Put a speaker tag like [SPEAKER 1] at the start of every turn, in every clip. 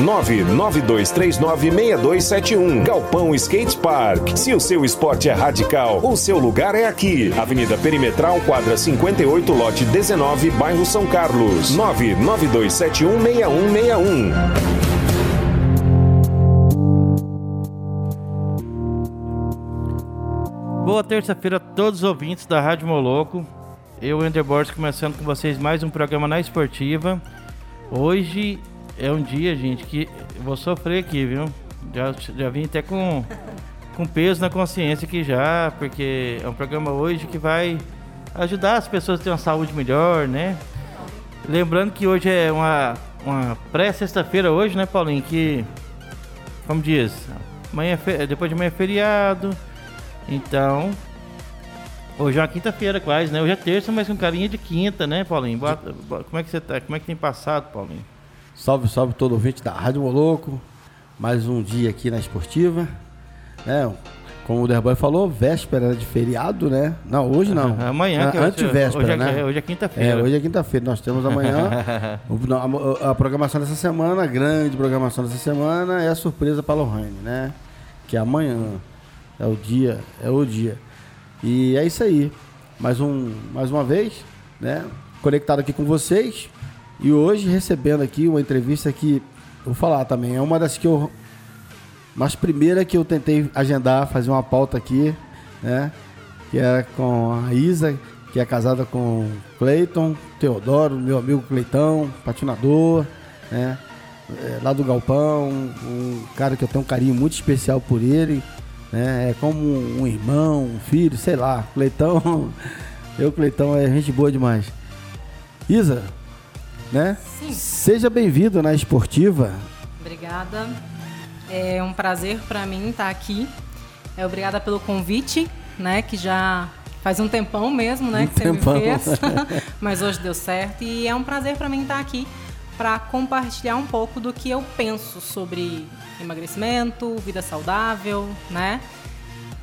[SPEAKER 1] 992396271. Galpão Skate Park. Se o seu esporte é radical, o seu lugar é aqui. Avenida Perimetral, quadra 58, lote 19, bairro São Carlos. 992716161.
[SPEAKER 2] Boa terça-feira a todos os ouvintes da Rádio Moloco. Eu, Ender Borges, começando com vocês mais um programa na Esportiva. Hoje é um dia, gente, que vou sofrer aqui, viu? Já, já vim até com, com peso na consciência aqui já, porque é um programa hoje que vai ajudar as pessoas a ter uma saúde melhor, né? Lembrando que hoje é uma, uma pré-sexta-feira hoje, né, Paulinho? Que, como diz, amanhã é depois de amanhã é feriado, então Hoje é uma quinta-feira quase, né? Hoje é terça, mas com carinha de quinta, né, Paulinho? Boa, como é que você tá? Como é que tem passado, Paulinho?
[SPEAKER 3] Salve, salve todo ouvinte da Rádio Moloco. Mais um dia aqui na Esportiva. Né? Como o Derboy falou, véspera de feriado, né? Não, hoje não.
[SPEAKER 2] Amanhã,
[SPEAKER 3] que é Antivéspera,
[SPEAKER 2] hoje é,
[SPEAKER 3] né?
[SPEAKER 2] Hoje é quinta-feira.
[SPEAKER 3] É, hoje é quinta-feira. Nós temos amanhã. a, a, programação dessa semana, a grande programação dessa semana é a surpresa para Lohane, né? Que é amanhã. É o dia, é o dia. E é isso aí. Mais, um, mais uma vez, né? Conectado aqui com vocês. E hoje recebendo aqui uma entrevista que, vou falar também, é uma das que eu. Mas primeira que eu tentei agendar, fazer uma pauta aqui, né? Que é com a Isa, que é casada com Cleiton, Teodoro, meu amigo Cleitão, patinador, né? É, lá do Galpão, um cara que eu tenho um carinho muito especial por ele, né? É como um irmão, um filho, sei lá. Cleitão, eu, Cleitão, é gente boa demais. Isa, né?
[SPEAKER 4] Sim.
[SPEAKER 3] Seja bem-vindo na Esportiva.
[SPEAKER 4] Obrigada. É um prazer para mim estar aqui. É, obrigada pelo convite, né? Que já faz um tempão mesmo, né?
[SPEAKER 3] Um
[SPEAKER 4] que
[SPEAKER 3] tempão.
[SPEAKER 4] você me fez. Mas hoje deu certo. E é um prazer para mim estar aqui para compartilhar um pouco do que eu penso sobre emagrecimento, vida saudável, né?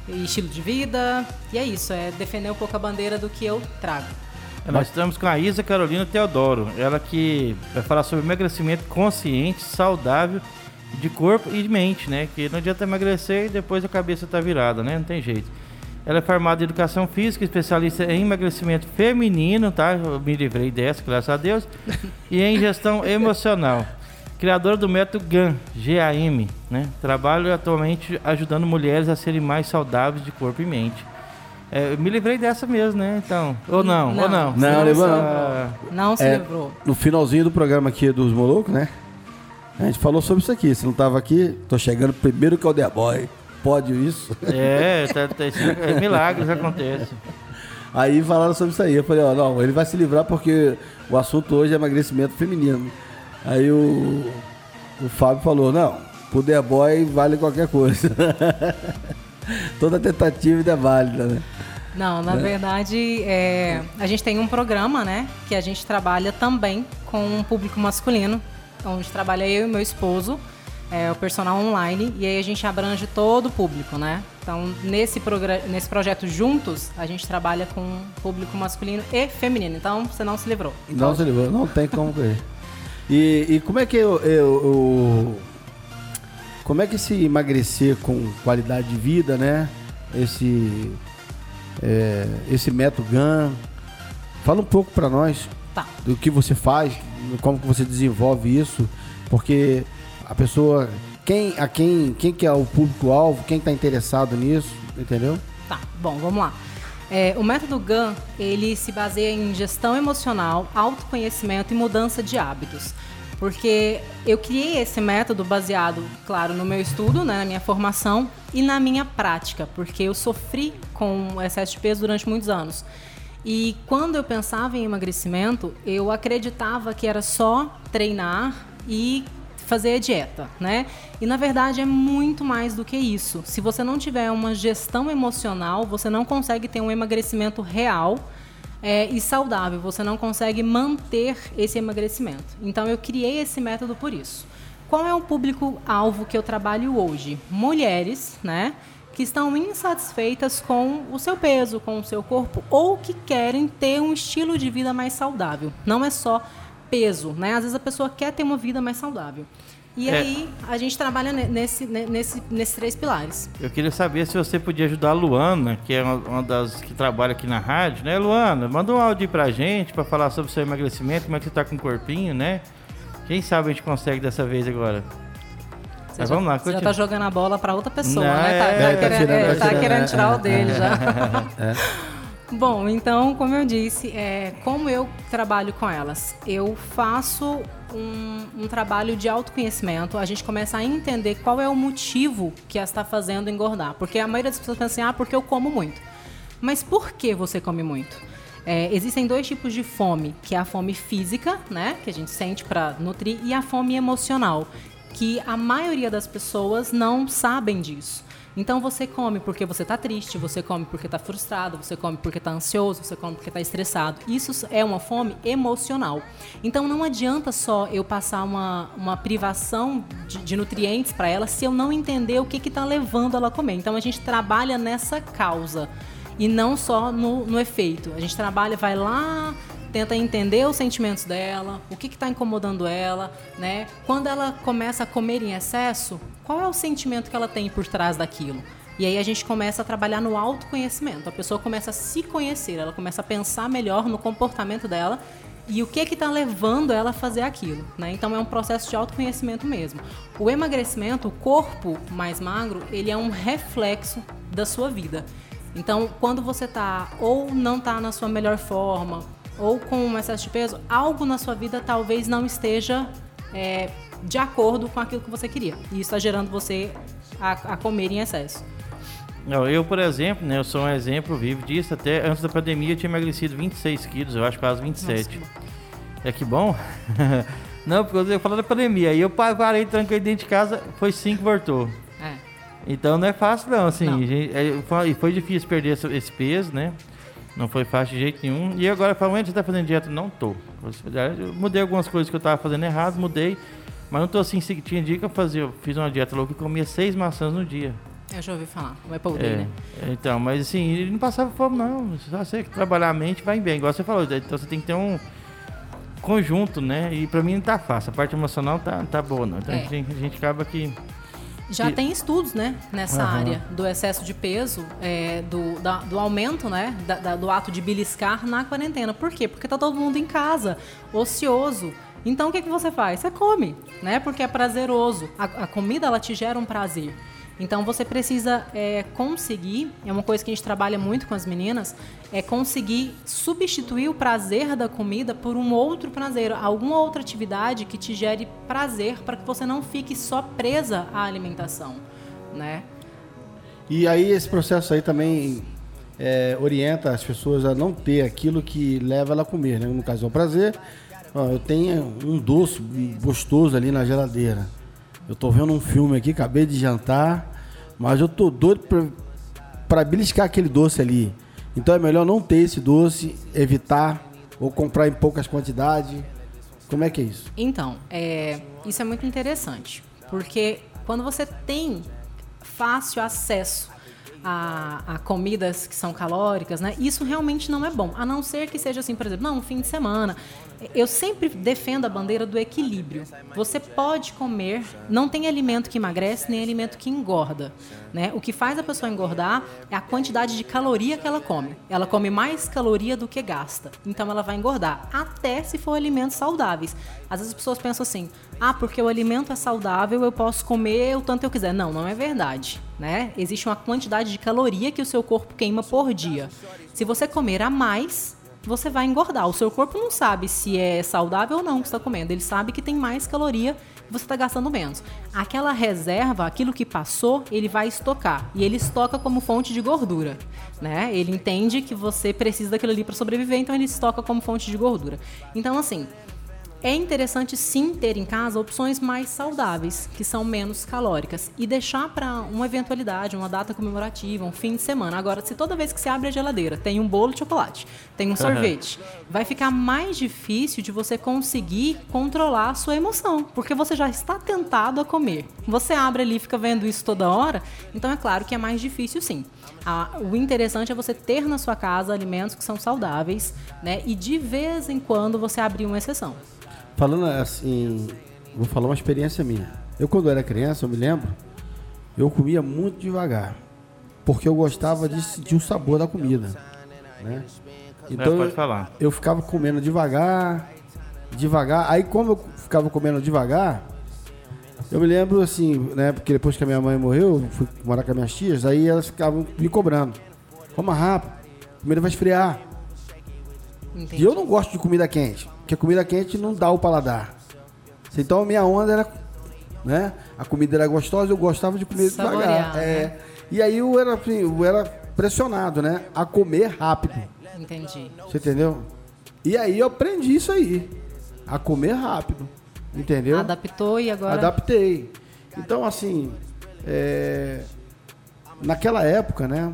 [SPEAKER 4] E estilo de vida. E é isso, é defender um pouco a bandeira do que eu trago.
[SPEAKER 2] Nós estamos com a Isa Carolina Teodoro, ela que vai falar sobre emagrecimento consciente, saudável, de corpo e de mente, né? Que não adianta emagrecer e depois a cabeça tá virada, né? Não tem jeito. Ela é formada em educação física, especialista em emagrecimento feminino, tá? Eu me livrei dessa, graças a Deus. e em gestão emocional. Criadora do método GAN, GAM, né? Trabalho atualmente ajudando mulheres a serem mais saudáveis de corpo e mente. É, eu me livrei dessa mesmo, né? Então, ou não,
[SPEAKER 4] Não.
[SPEAKER 2] ou não.
[SPEAKER 3] Não, levou não.
[SPEAKER 2] Ah,
[SPEAKER 4] Não se
[SPEAKER 3] É,
[SPEAKER 4] livrou.
[SPEAKER 3] No finalzinho do programa aqui dos Molocos, né? A gente falou sobre isso aqui. Se não tava aqui, tô chegando primeiro que é o The Boy. Pode isso?
[SPEAKER 2] É, tá, tá, isso é, milagres acontecem.
[SPEAKER 3] Aí falaram sobre isso aí. Eu falei, ó, não, ele vai se livrar porque o assunto hoje é emagrecimento feminino. Aí o, o Fábio falou, não, pro The Boy vale qualquer coisa. Toda tentativa é válida, né?
[SPEAKER 4] Não, na verdade, é, a gente tem um programa, né? Que a gente trabalha também com um público masculino, onde trabalha eu e meu esposo, é, o personal online, e aí a gente abrange todo o público, né? Então, nesse, nesse projeto juntos, a gente trabalha com público masculino e feminino. Então, você não se livrou.
[SPEAKER 3] Não se livrou, não tem como correr. E, e como é que eu, eu- eu- como é que se emagrecer com qualidade de vida, né? Esse é, esse método GAN. Fala um pouco pra nós
[SPEAKER 4] Tá.
[SPEAKER 3] do que você faz, como que você desenvolve isso, porque a pessoa, quem a quem quem que é o público alvo, quem está interessado nisso, entendeu?
[SPEAKER 4] Tá, bom, vamos lá. É, o método GAN, ele se baseia em gestão emocional, autoconhecimento e mudança de hábitos. Porque eu criei esse método baseado, claro, no meu estudo, né, na minha formação e na minha prática, porque eu sofri com excesso de peso durante muitos anos. E quando eu pensava em emagrecimento, eu acreditava que era só treinar e fazer dieta, né? E na verdade é muito mais do que isso. Se você não tiver uma gestão emocional, você não consegue ter um emagrecimento real é, e saudável. Você não consegue manter esse emagrecimento. Então eu criei esse método por isso. Qual é o público-alvo que eu trabalho hoje? Mulheres, né? Que estão insatisfeitas com o seu peso, com o seu corpo, ou que querem ter um estilo de vida mais saudável. Não é só peso, né? Às vezes a pessoa quer ter uma vida mais saudável. E é. aí a gente trabalha nesse, nesse, nesses três pilares.
[SPEAKER 2] Eu queria saber se você podia ajudar a Luana, que é uma das que trabalha aqui na rádio, né, Luana? Manda um áudio pra gente para falar sobre o seu emagrecimento, como é que você tá com o corpinho, né? Quem sabe a gente consegue dessa vez agora.
[SPEAKER 4] Você Mas já, vamos lá, você já tá jogando a bola para outra pessoa, Não, né? Tá, é, tá, é, querendo, tirando, é, tá querendo, é, tirar o dele já. É. Bom, então, como eu disse, é, como eu trabalho com elas? Eu faço um, um, trabalho de autoconhecimento, a gente começa a entender qual é o motivo que está fazendo engordar. Porque a maioria das pessoas pensa assim, ah, porque eu como muito. Mas por que você come muito? É, existem dois tipos de fome, que é a fome física, né, que a gente sente para nutrir, e a fome emocional, que a maioria das pessoas não sabem disso. Então você come porque você está triste, você come porque está frustrado, você come porque está ansioso, você come porque está estressado. Isso é uma fome emocional. Então não adianta só eu passar uma, uma privação de, de nutrientes para ela se eu não entender o que está levando ela a comer. Então a gente trabalha nessa causa e não só no, no efeito. A gente trabalha, vai lá, tenta entender os sentimentos dela, o que está incomodando ela, né? Quando ela começa a comer em excesso, qual é o sentimento que ela tem por trás daquilo? E aí a gente começa a trabalhar no autoconhecimento. A pessoa começa a se conhecer, ela começa a pensar melhor no comportamento dela e o que que está levando ela a fazer aquilo, né? Então é um processo de autoconhecimento mesmo. O emagrecimento, o corpo mais magro, ele é um reflexo da sua vida. Então, quando você está ou não está na sua melhor forma, ou com um excesso de peso, algo na sua vida talvez não esteja é, de acordo com aquilo que você queria. E isso está gerando você a, a, comer em excesso.
[SPEAKER 2] Eu, por exemplo, né, eu sou um exemplo vivo disso. Até antes da pandemia eu tinha emagrecido 26 quilos, eu acho quase 27. Nossa. É que bom. não, porque eu falando da pandemia. Aí eu parei, tranquei dentro de casa, foi 5 voltou. Então não é fácil não, assim. Não. Gente, é, foi, foi, difícil perder esse, esse, peso, né? Não foi fácil de jeito nenhum. E agora falando, você tá fazendo dieta? Não tô. Eu mudei algumas coisas que eu tava fazendo errado, mudei. Mas não tô assim, tinha dia que eu fazia, eu fiz uma dieta louca e comia seis maçãs no dia.
[SPEAKER 4] Eu já ouvi falar, vai pra é, né?
[SPEAKER 2] Então, mas assim, ele não passava fome não. Só você trabalhar a mente vai bem, igual você falou. Então você tem que ter um conjunto, né? E pra mim não tá fácil. A parte emocional tá, tá boa, não. Então é. a, gente, a gente acaba que
[SPEAKER 4] já e... tem estudos, né, nessa uhum. área do excesso de peso, é, do, da, do aumento, né, da, da, do ato de beliscar na quarentena. Por quê? Porque tá todo mundo em casa, ocioso. Então o que, que você faz? Você come, né? Porque é prazeroso. A, a comida ela te gera um prazer. Então você precisa é, conseguir, é uma coisa que a gente trabalha muito com as meninas, é conseguir substituir o prazer da comida por um outro prazer, alguma outra atividade que te gere prazer para que você não fique só presa à alimentação, né?
[SPEAKER 3] E aí esse processo aí também é, orienta as pessoas a não ter aquilo que leva ela a comer, né? No caso é o prazer. Ó, eu tenho um doce gostoso ali na geladeira. Eu tô vendo um filme aqui, acabei de jantar, mas eu tô doido pra, pra beliscar aquele doce ali. Então é melhor não ter esse doce, evitar ou comprar em poucas quantidades. Como é que é isso?
[SPEAKER 4] Então, é, isso é muito interessante, porque quando você tem fácil acesso a, a, comidas que são calóricas, né? Isso realmente não é bom. A não ser que seja assim, por exemplo, não, um fim de semana. Eu sempre defendo a bandeira do equilíbrio. Você pode comer, não tem alimento que emagrece, nem alimento que engorda. Né? O que faz a pessoa engordar é a quantidade de caloria que ela come. Ela come mais caloria do que gasta. Então ela vai engordar, até se for alimentos saudáveis. Às vezes as pessoas pensam assim: ah, porque o alimento é saudável, eu posso comer o tanto eu quiser. Não, não é verdade. Né? Existe uma quantidade de caloria que o seu corpo queima por dia. Se você comer a mais, você vai engordar. O seu corpo não sabe se é saudável ou não que está comendo. Ele sabe que tem mais caloria e você está gastando menos. Aquela reserva, aquilo que passou, ele vai estocar. E ele estoca como fonte de gordura. Né? Ele entende que você precisa daquilo ali para sobreviver, então ele estoca como fonte de gordura. Então, assim, é interessante sim ter em casa opções mais saudáveis, que são menos calóricas, e deixar para uma eventualidade, uma data comemorativa, um fim de semana. Agora, se toda vez que você abre a geladeira tem um bolo de chocolate, tem um sorvete, vai ficar mais difícil de você conseguir controlar a sua emoção, porque você já está tentado a comer. Você abre ali e fica vendo isso toda hora, então é claro que é mais difícil sim. Ah, o interessante é você ter na sua casa alimentos que são saudáveis, né? E de vez em quando você abrir uma exceção.
[SPEAKER 3] Falando assim, vou falar uma experiência minha. Eu quando era criança, eu me lembro, eu comia muito devagar, porque eu gostava de sentir o sabor da comida, né? Então
[SPEAKER 2] É, pode falar.
[SPEAKER 3] eu ficava comendo devagar, devagar. Aí como eu ficava comendo devagar, eu me lembro assim, né? Porque depois que a minha mãe morreu, eu fui morar com as minhas tias, aí elas ficavam me cobrando. Coma rápido, a comida vai esfriar.
[SPEAKER 4] Entendi.
[SPEAKER 3] E eu não gosto de comida quente, porque a comida quente não dá o paladar. Então a minha onda era, né? A comida era gostosa, eu gostava de comer
[SPEAKER 4] Saborear,
[SPEAKER 3] devagar.
[SPEAKER 4] né?
[SPEAKER 3] É, e aí eu era, assim, eu era pressionado, né? A comer rápido.
[SPEAKER 4] Entendi.
[SPEAKER 3] Você entendeu? E aí eu aprendi isso aí. A comer rápido. Entendeu?
[SPEAKER 4] Adaptou e agora.
[SPEAKER 3] Adaptei. Então, assim, é, naquela época, né?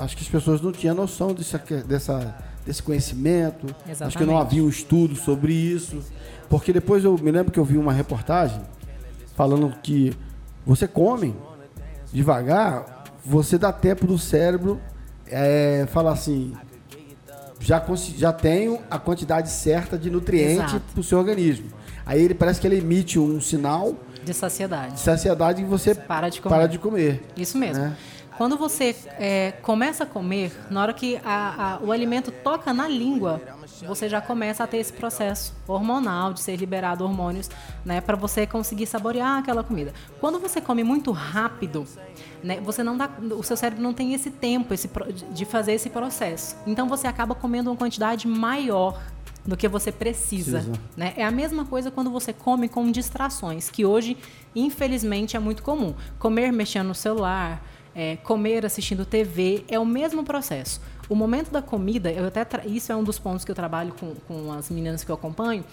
[SPEAKER 3] Acho que as pessoas não tinham noção dessa, desse conhecimento. Acho que não
[SPEAKER 4] Exatamente.
[SPEAKER 3] havia um estudo sobre isso. Porque depois eu me lembro que eu vi uma reportagem falando que você come devagar, você dá tempo do cérebro é, falar assim. Já, já tenho a quantidade certa de nutriente para o seu organismo. Aí ele parece que ele emite um sinal
[SPEAKER 4] De saciedade.
[SPEAKER 3] de saciedade e você
[SPEAKER 4] Para de comer.
[SPEAKER 3] para de comer.
[SPEAKER 4] Isso mesmo.
[SPEAKER 3] né?
[SPEAKER 4] Quando você é, começa a comer, na hora que a- a- o alimento toca na língua, você já começa a ter esse processo hormonal de ser liberado hormônios, né, para você conseguir saborear aquela comida. Quando você come muito rápido, né, você não dá, o seu cérebro não tem esse tempo, esse de fazer esse processo. Então você acaba comendo uma quantidade maior do que você precisa.
[SPEAKER 3] Precisa.
[SPEAKER 4] né? É a mesma coisa quando você come com distrações, que hoje, infelizmente, é muito comum. Comer mexendo no celular, é, comer assistindo TV, é o mesmo processo. O momento da comida, eu até isso é um dos pontos que eu trabalho com, com as meninas que eu acompanho,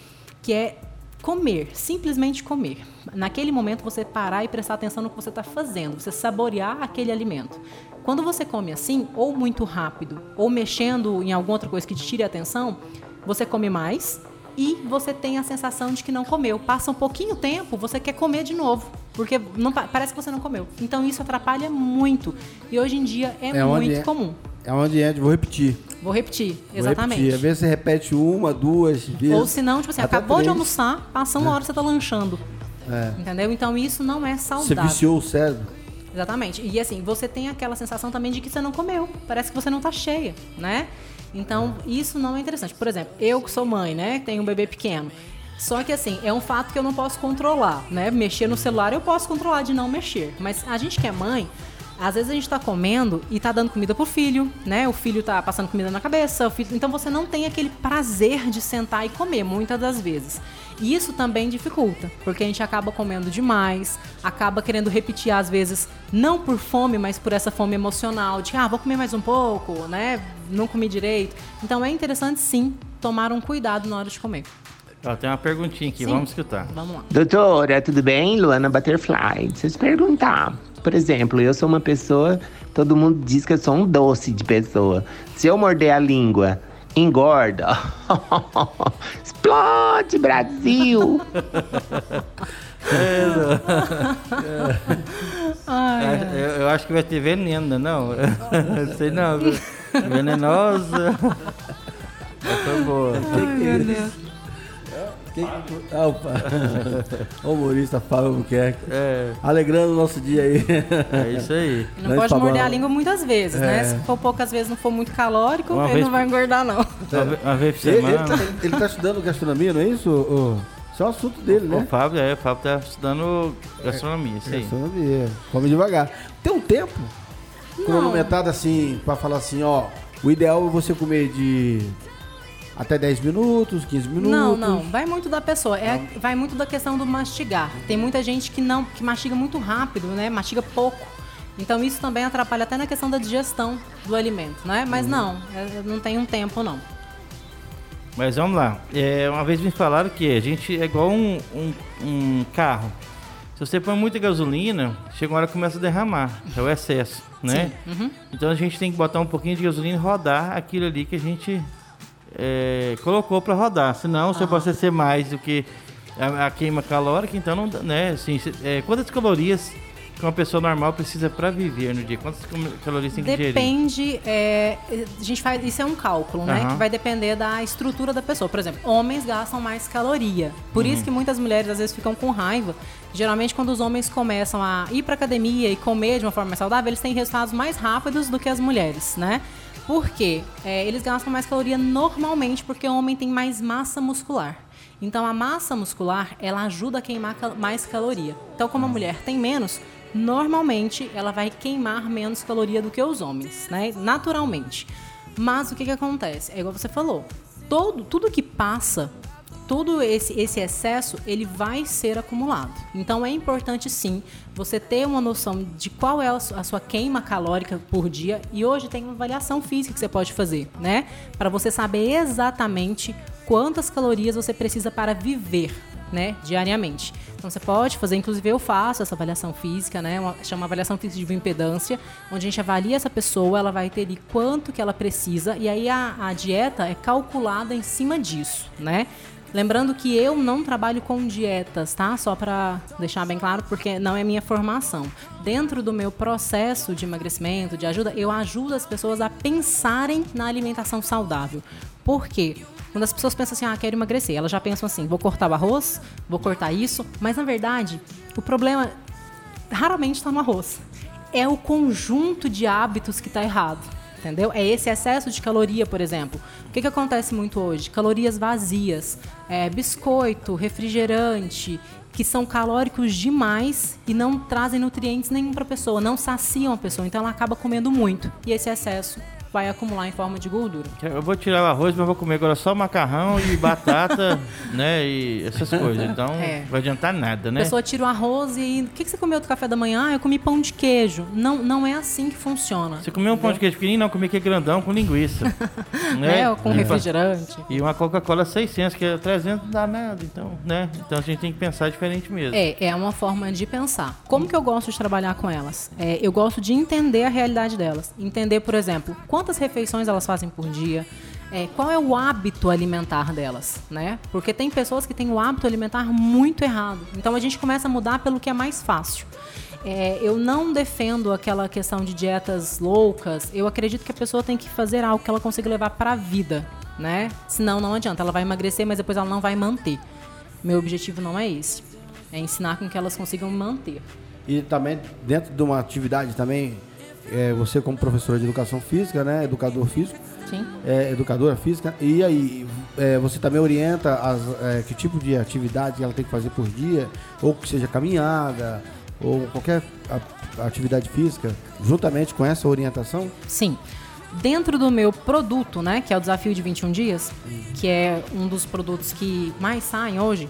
[SPEAKER 4] que é comer, simplesmente comer. Naquele momento você parar e prestar atenção no que você está fazendo, você saborear aquele alimento. Quando você come assim, ou muito rápido, ou mexendo em alguma outra coisa que te tire a atenção, você come mais e você tem a sensação de que não comeu. Passa um pouquinho tempo, você quer comer de novo, porque não pa- parece que você não comeu. Então isso atrapalha muito. E hoje em dia é,
[SPEAKER 3] É
[SPEAKER 4] muito
[SPEAKER 3] é-
[SPEAKER 4] comum.
[SPEAKER 3] É onde é, vou repetir.
[SPEAKER 4] Vou repetir,
[SPEAKER 3] Vou
[SPEAKER 4] exatamente.
[SPEAKER 3] repetir. Às vezes você repete uma, duas vezes.
[SPEAKER 4] Ou se não, tipo assim, acabou de
[SPEAKER 3] três.
[SPEAKER 4] almoçar, passa uma hora você tá lanchando.
[SPEAKER 3] É.
[SPEAKER 4] Entendeu? Então isso não é
[SPEAKER 3] Você
[SPEAKER 4] saudável.
[SPEAKER 3] viciou o cérebro.
[SPEAKER 4] Exatamente. E assim, você tem aquela sensação também de que você não comeu. Parece que você não tá cheia, né? Então, isso não é interessante. Por exemplo, eu que sou mãe, né? Tenho um bebê pequeno. Só que assim, é um fato que eu não posso controlar, né? Mexer no celular eu posso controlar de não mexer. Mas a gente que é mãe, às vezes a gente tá comendo e tá dando comida pro filho, né? O filho tá passando comida na cabeça, filho... então você não tem aquele prazer de sentar e comer, muitas das vezes. E isso também dificulta, porque a gente acaba comendo demais, acaba querendo repetir às vezes, não por fome, mas por essa fome emocional, de ah, vou comer mais um pouco, né? Não comi direito. Então é interessante sim tomar um cuidado na hora de comer.
[SPEAKER 2] Ó, tem uma perguntinha aqui,
[SPEAKER 4] Sim.
[SPEAKER 2] vamos escutar.
[SPEAKER 4] Vamos lá.
[SPEAKER 5] Doutora, tudo bem? Luana Butterfly. Deixa eu te perguntar. Por exemplo, eu sou uma pessoa, todo mundo diz que eu sou um doce de pessoa. Se eu morder a língua, engorda. Explode, Brasil!
[SPEAKER 2] É, eu, eu acho que vai ter veneno, não? Sei não. Venenosa. Essa foi boa.
[SPEAKER 3] Quem- Ah, opa. o humorista Fábio Buquerque.
[SPEAKER 2] É,
[SPEAKER 3] Alegrando o nosso dia aí.
[SPEAKER 2] é isso aí.
[SPEAKER 4] Não
[SPEAKER 3] Grande
[SPEAKER 4] pode morder
[SPEAKER 3] Fabão.
[SPEAKER 4] a língua muitas vezes, né? Se for poucas vezes, não for muito calórico,
[SPEAKER 2] Uma
[SPEAKER 4] ele
[SPEAKER 2] vez
[SPEAKER 4] não vai engordar, não.
[SPEAKER 2] Uma, ve- uma vez por
[SPEAKER 3] Ele, ele,
[SPEAKER 2] semana.
[SPEAKER 3] tá, ele tá estudando gastronomia, não é isso? ô? Isso é um assunto dele,
[SPEAKER 2] O
[SPEAKER 3] né?
[SPEAKER 2] Fábio, é, o Fábio tá estudando gastronomia, isso aí.
[SPEAKER 3] Gastronomia. Come devagar. Tem um tempo cronometrado assim, pra falar assim, ó. O ideal é você comer de até 10 minutos, 15 minutos.
[SPEAKER 4] Não, não, vai muito da pessoa. É, vai muito da questão do mastigar. Tem muita gente que não, que mastiga muito rápido, né? Mastiga pouco. Então isso também atrapalha até na questão da digestão do alimento, né? Mas não, é- não tem um tempo não.
[SPEAKER 2] Mas vamos lá. É, uma vez me falaram que a gente é igual um, um, um carro. Se você põe muita gasolina, chega uma hora que começa a derramar. É o excesso, né?
[SPEAKER 4] Uhum.
[SPEAKER 2] Então a gente tem que botar um pouquinho de gasolina e rodar aquilo ali que a gente é, colocou para rodar. Senão, se você ser mais do que a, a queima calórica, então não dá, né? Assim, é, quantas calorias que uma pessoa normal precisa para viver no dia? Quantas calorias tem que ingerir?
[SPEAKER 4] Depende, é, a gente faz, isso é um cálculo, né?
[SPEAKER 2] Aham.
[SPEAKER 4] Que vai depender da estrutura da pessoa. Por exemplo, homens gastam mais caloria. Por
[SPEAKER 2] Uhum.
[SPEAKER 4] isso que muitas mulheres às vezes ficam com raiva. Geralmente, quando os homens começam a ir pra academia e comer de uma forma mais saudável, eles têm resultados mais rápidos do que as mulheres, né? Por quê? É, eles gastam mais caloria normalmente porque o homem tem mais massa muscular. Então, a massa muscular, ela ajuda a queimar cal- mais caloria. Então, como a mulher tem menos, normalmente ela vai queimar menos caloria do que os homens, né? Naturalmente. Mas o que que acontece? É igual você falou. Todo, tudo que passa, todo esse, esse excesso, ele vai ser acumulado. Então é importante sim você ter uma noção de qual é a su- a sua queima calórica por dia. E hoje tem uma avaliação física que você pode fazer, né? Para você saber exatamente quantas calorias você precisa para viver, né? Diariamente. Então você pode fazer, inclusive eu faço essa avaliação física, né? Uma, chama avaliação física de bioimpedância, onde a gente avalia essa pessoa, ela vai ter ali quanto que ela precisa, e aí a, a dieta é calculada em cima disso, né? Lembrando que eu não trabalho com dietas, tá? Só para deixar bem claro, porque não é minha formação. Dentro do meu processo de emagrecimento, de ajuda, eu ajudo as pessoas a pensarem na alimentação saudável. Por quê? Quando as pessoas pensam assim, ah, quero emagrecer, elas já pensam assim, vou cortar o arroz, vou cortar isso, mas na verdade, o problema raramente está no arroz. É o conjunto de hábitos que está errado. Entendeu? É esse excesso de caloria, por exemplo. O que, que acontece muito hoje? Calorias vazias, é, biscoito, refrigerante, que são calóricos demais e não trazem nutrientes nenhum para a pessoa, não saciam a pessoa. Então ela acaba comendo muito. E esse excesso vai acumular em forma de gordura.
[SPEAKER 2] Eu vou tirar o arroz, mas vou comer agora só macarrão e batata, né? E essas coisas. Então,
[SPEAKER 4] É.
[SPEAKER 2] não vai adiantar nada,
[SPEAKER 4] A
[SPEAKER 2] né?
[SPEAKER 4] pessoa tira o arroz e. O que, que você comeu do café da manhã? Ah, eu comi pão de queijo. Não, não é assim que funciona.
[SPEAKER 2] Você comeu um pão de queijo pequenininho, não, comi que grandão com linguiça. né?
[SPEAKER 4] É, com
[SPEAKER 2] E-
[SPEAKER 4] refrigerante.
[SPEAKER 2] E uma Coca-Cola 600, que é 300 não dá nada, então, né? Então a gente tem que pensar diferente mesmo.
[SPEAKER 4] É, é uma forma de pensar. Como que eu gosto de trabalhar com elas? É, eu gosto de entender a realidade delas. Entender, por exemplo, quantas refeições elas fazem por dia. é, qual é o hábito alimentar delas, né? Porque tem pessoas que têm o hábito alimentar muito errado. Então a gente começa a mudar pelo que é mais fácil. É, eu não defendo aquela questão de dietas loucas. Eu acredito que a pessoa tem que fazer algo que ela consiga levar para a vida, né? Senão não adianta. Ela vai emagrecer, mas depois ela não vai manter. Meu objetivo não é esse. É ensinar com que elas consigam manter.
[SPEAKER 3] E também, dentro de uma atividade também, é, você como professora de educação física, né? Educador físico,
[SPEAKER 4] Sim.
[SPEAKER 3] é, educadora física, e aí é, você também orienta as, é, que tipo de atividade ela tem que fazer por dia, ou que seja caminhada, ou qualquer atividade física, juntamente com essa orientação?
[SPEAKER 4] Sim. Dentro do meu produto, né, que é o desafio de 21 dias, que é um dos produtos que mais saem hoje,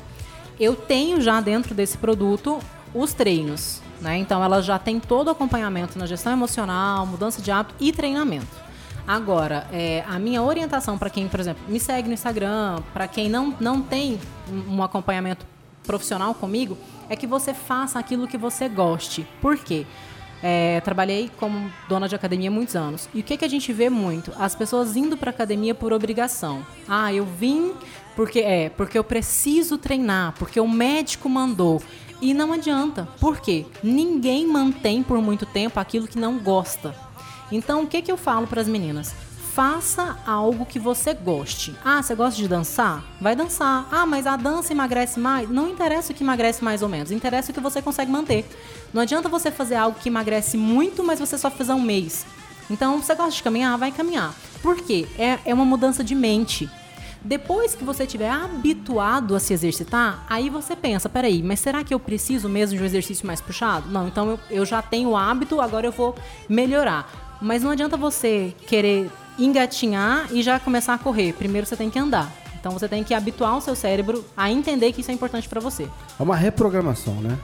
[SPEAKER 4] eu tenho já dentro desse produto os treinos, né? Então ela já tem todo o acompanhamento na gestão emocional, mudança de hábito e treinamento. Agora, é, a minha orientação para quem, por exemplo, me segue no Instagram, para quem não, não tem um acompanhamento profissional comigo, é que você faça aquilo que você goste. Por quê? É, trabalhei como dona de academia muitos anos. E o que, que a gente vê muito? As pessoas indo para academia por obrigação. Ah, eu vim porque é, porque eu preciso treinar, porque o médico mandou. E não adianta. Por quê? Ninguém mantém por muito tempo aquilo que não gosta. Então, o que, que eu falo para as meninas? Faça algo que você goste. Ah, você gosta de dançar? Vai dançar. Ah, mas a dança emagrece mais? Não interessa o que emagrece mais ou menos. Interessa o que você consegue manter. Não adianta você fazer algo que emagrece muito, mas você só fizer um mês. Então, você gosta de caminhar? Vai caminhar. Por quê? É, é uma mudança de mente. Depois que você estiver habituado a se exercitar, aí você pensa, peraí, mas será que eu preciso mesmo de um exercício mais puxado? Não, então eu, eu já tenho o hábito, agora eu vou melhorar. Mas não adianta você querer engatinhar e já começar a correr. Primeiro você tem que andar. Então você tem que habituar o seu cérebro a entender que isso é importante para você.
[SPEAKER 3] É uma reprogramação, né?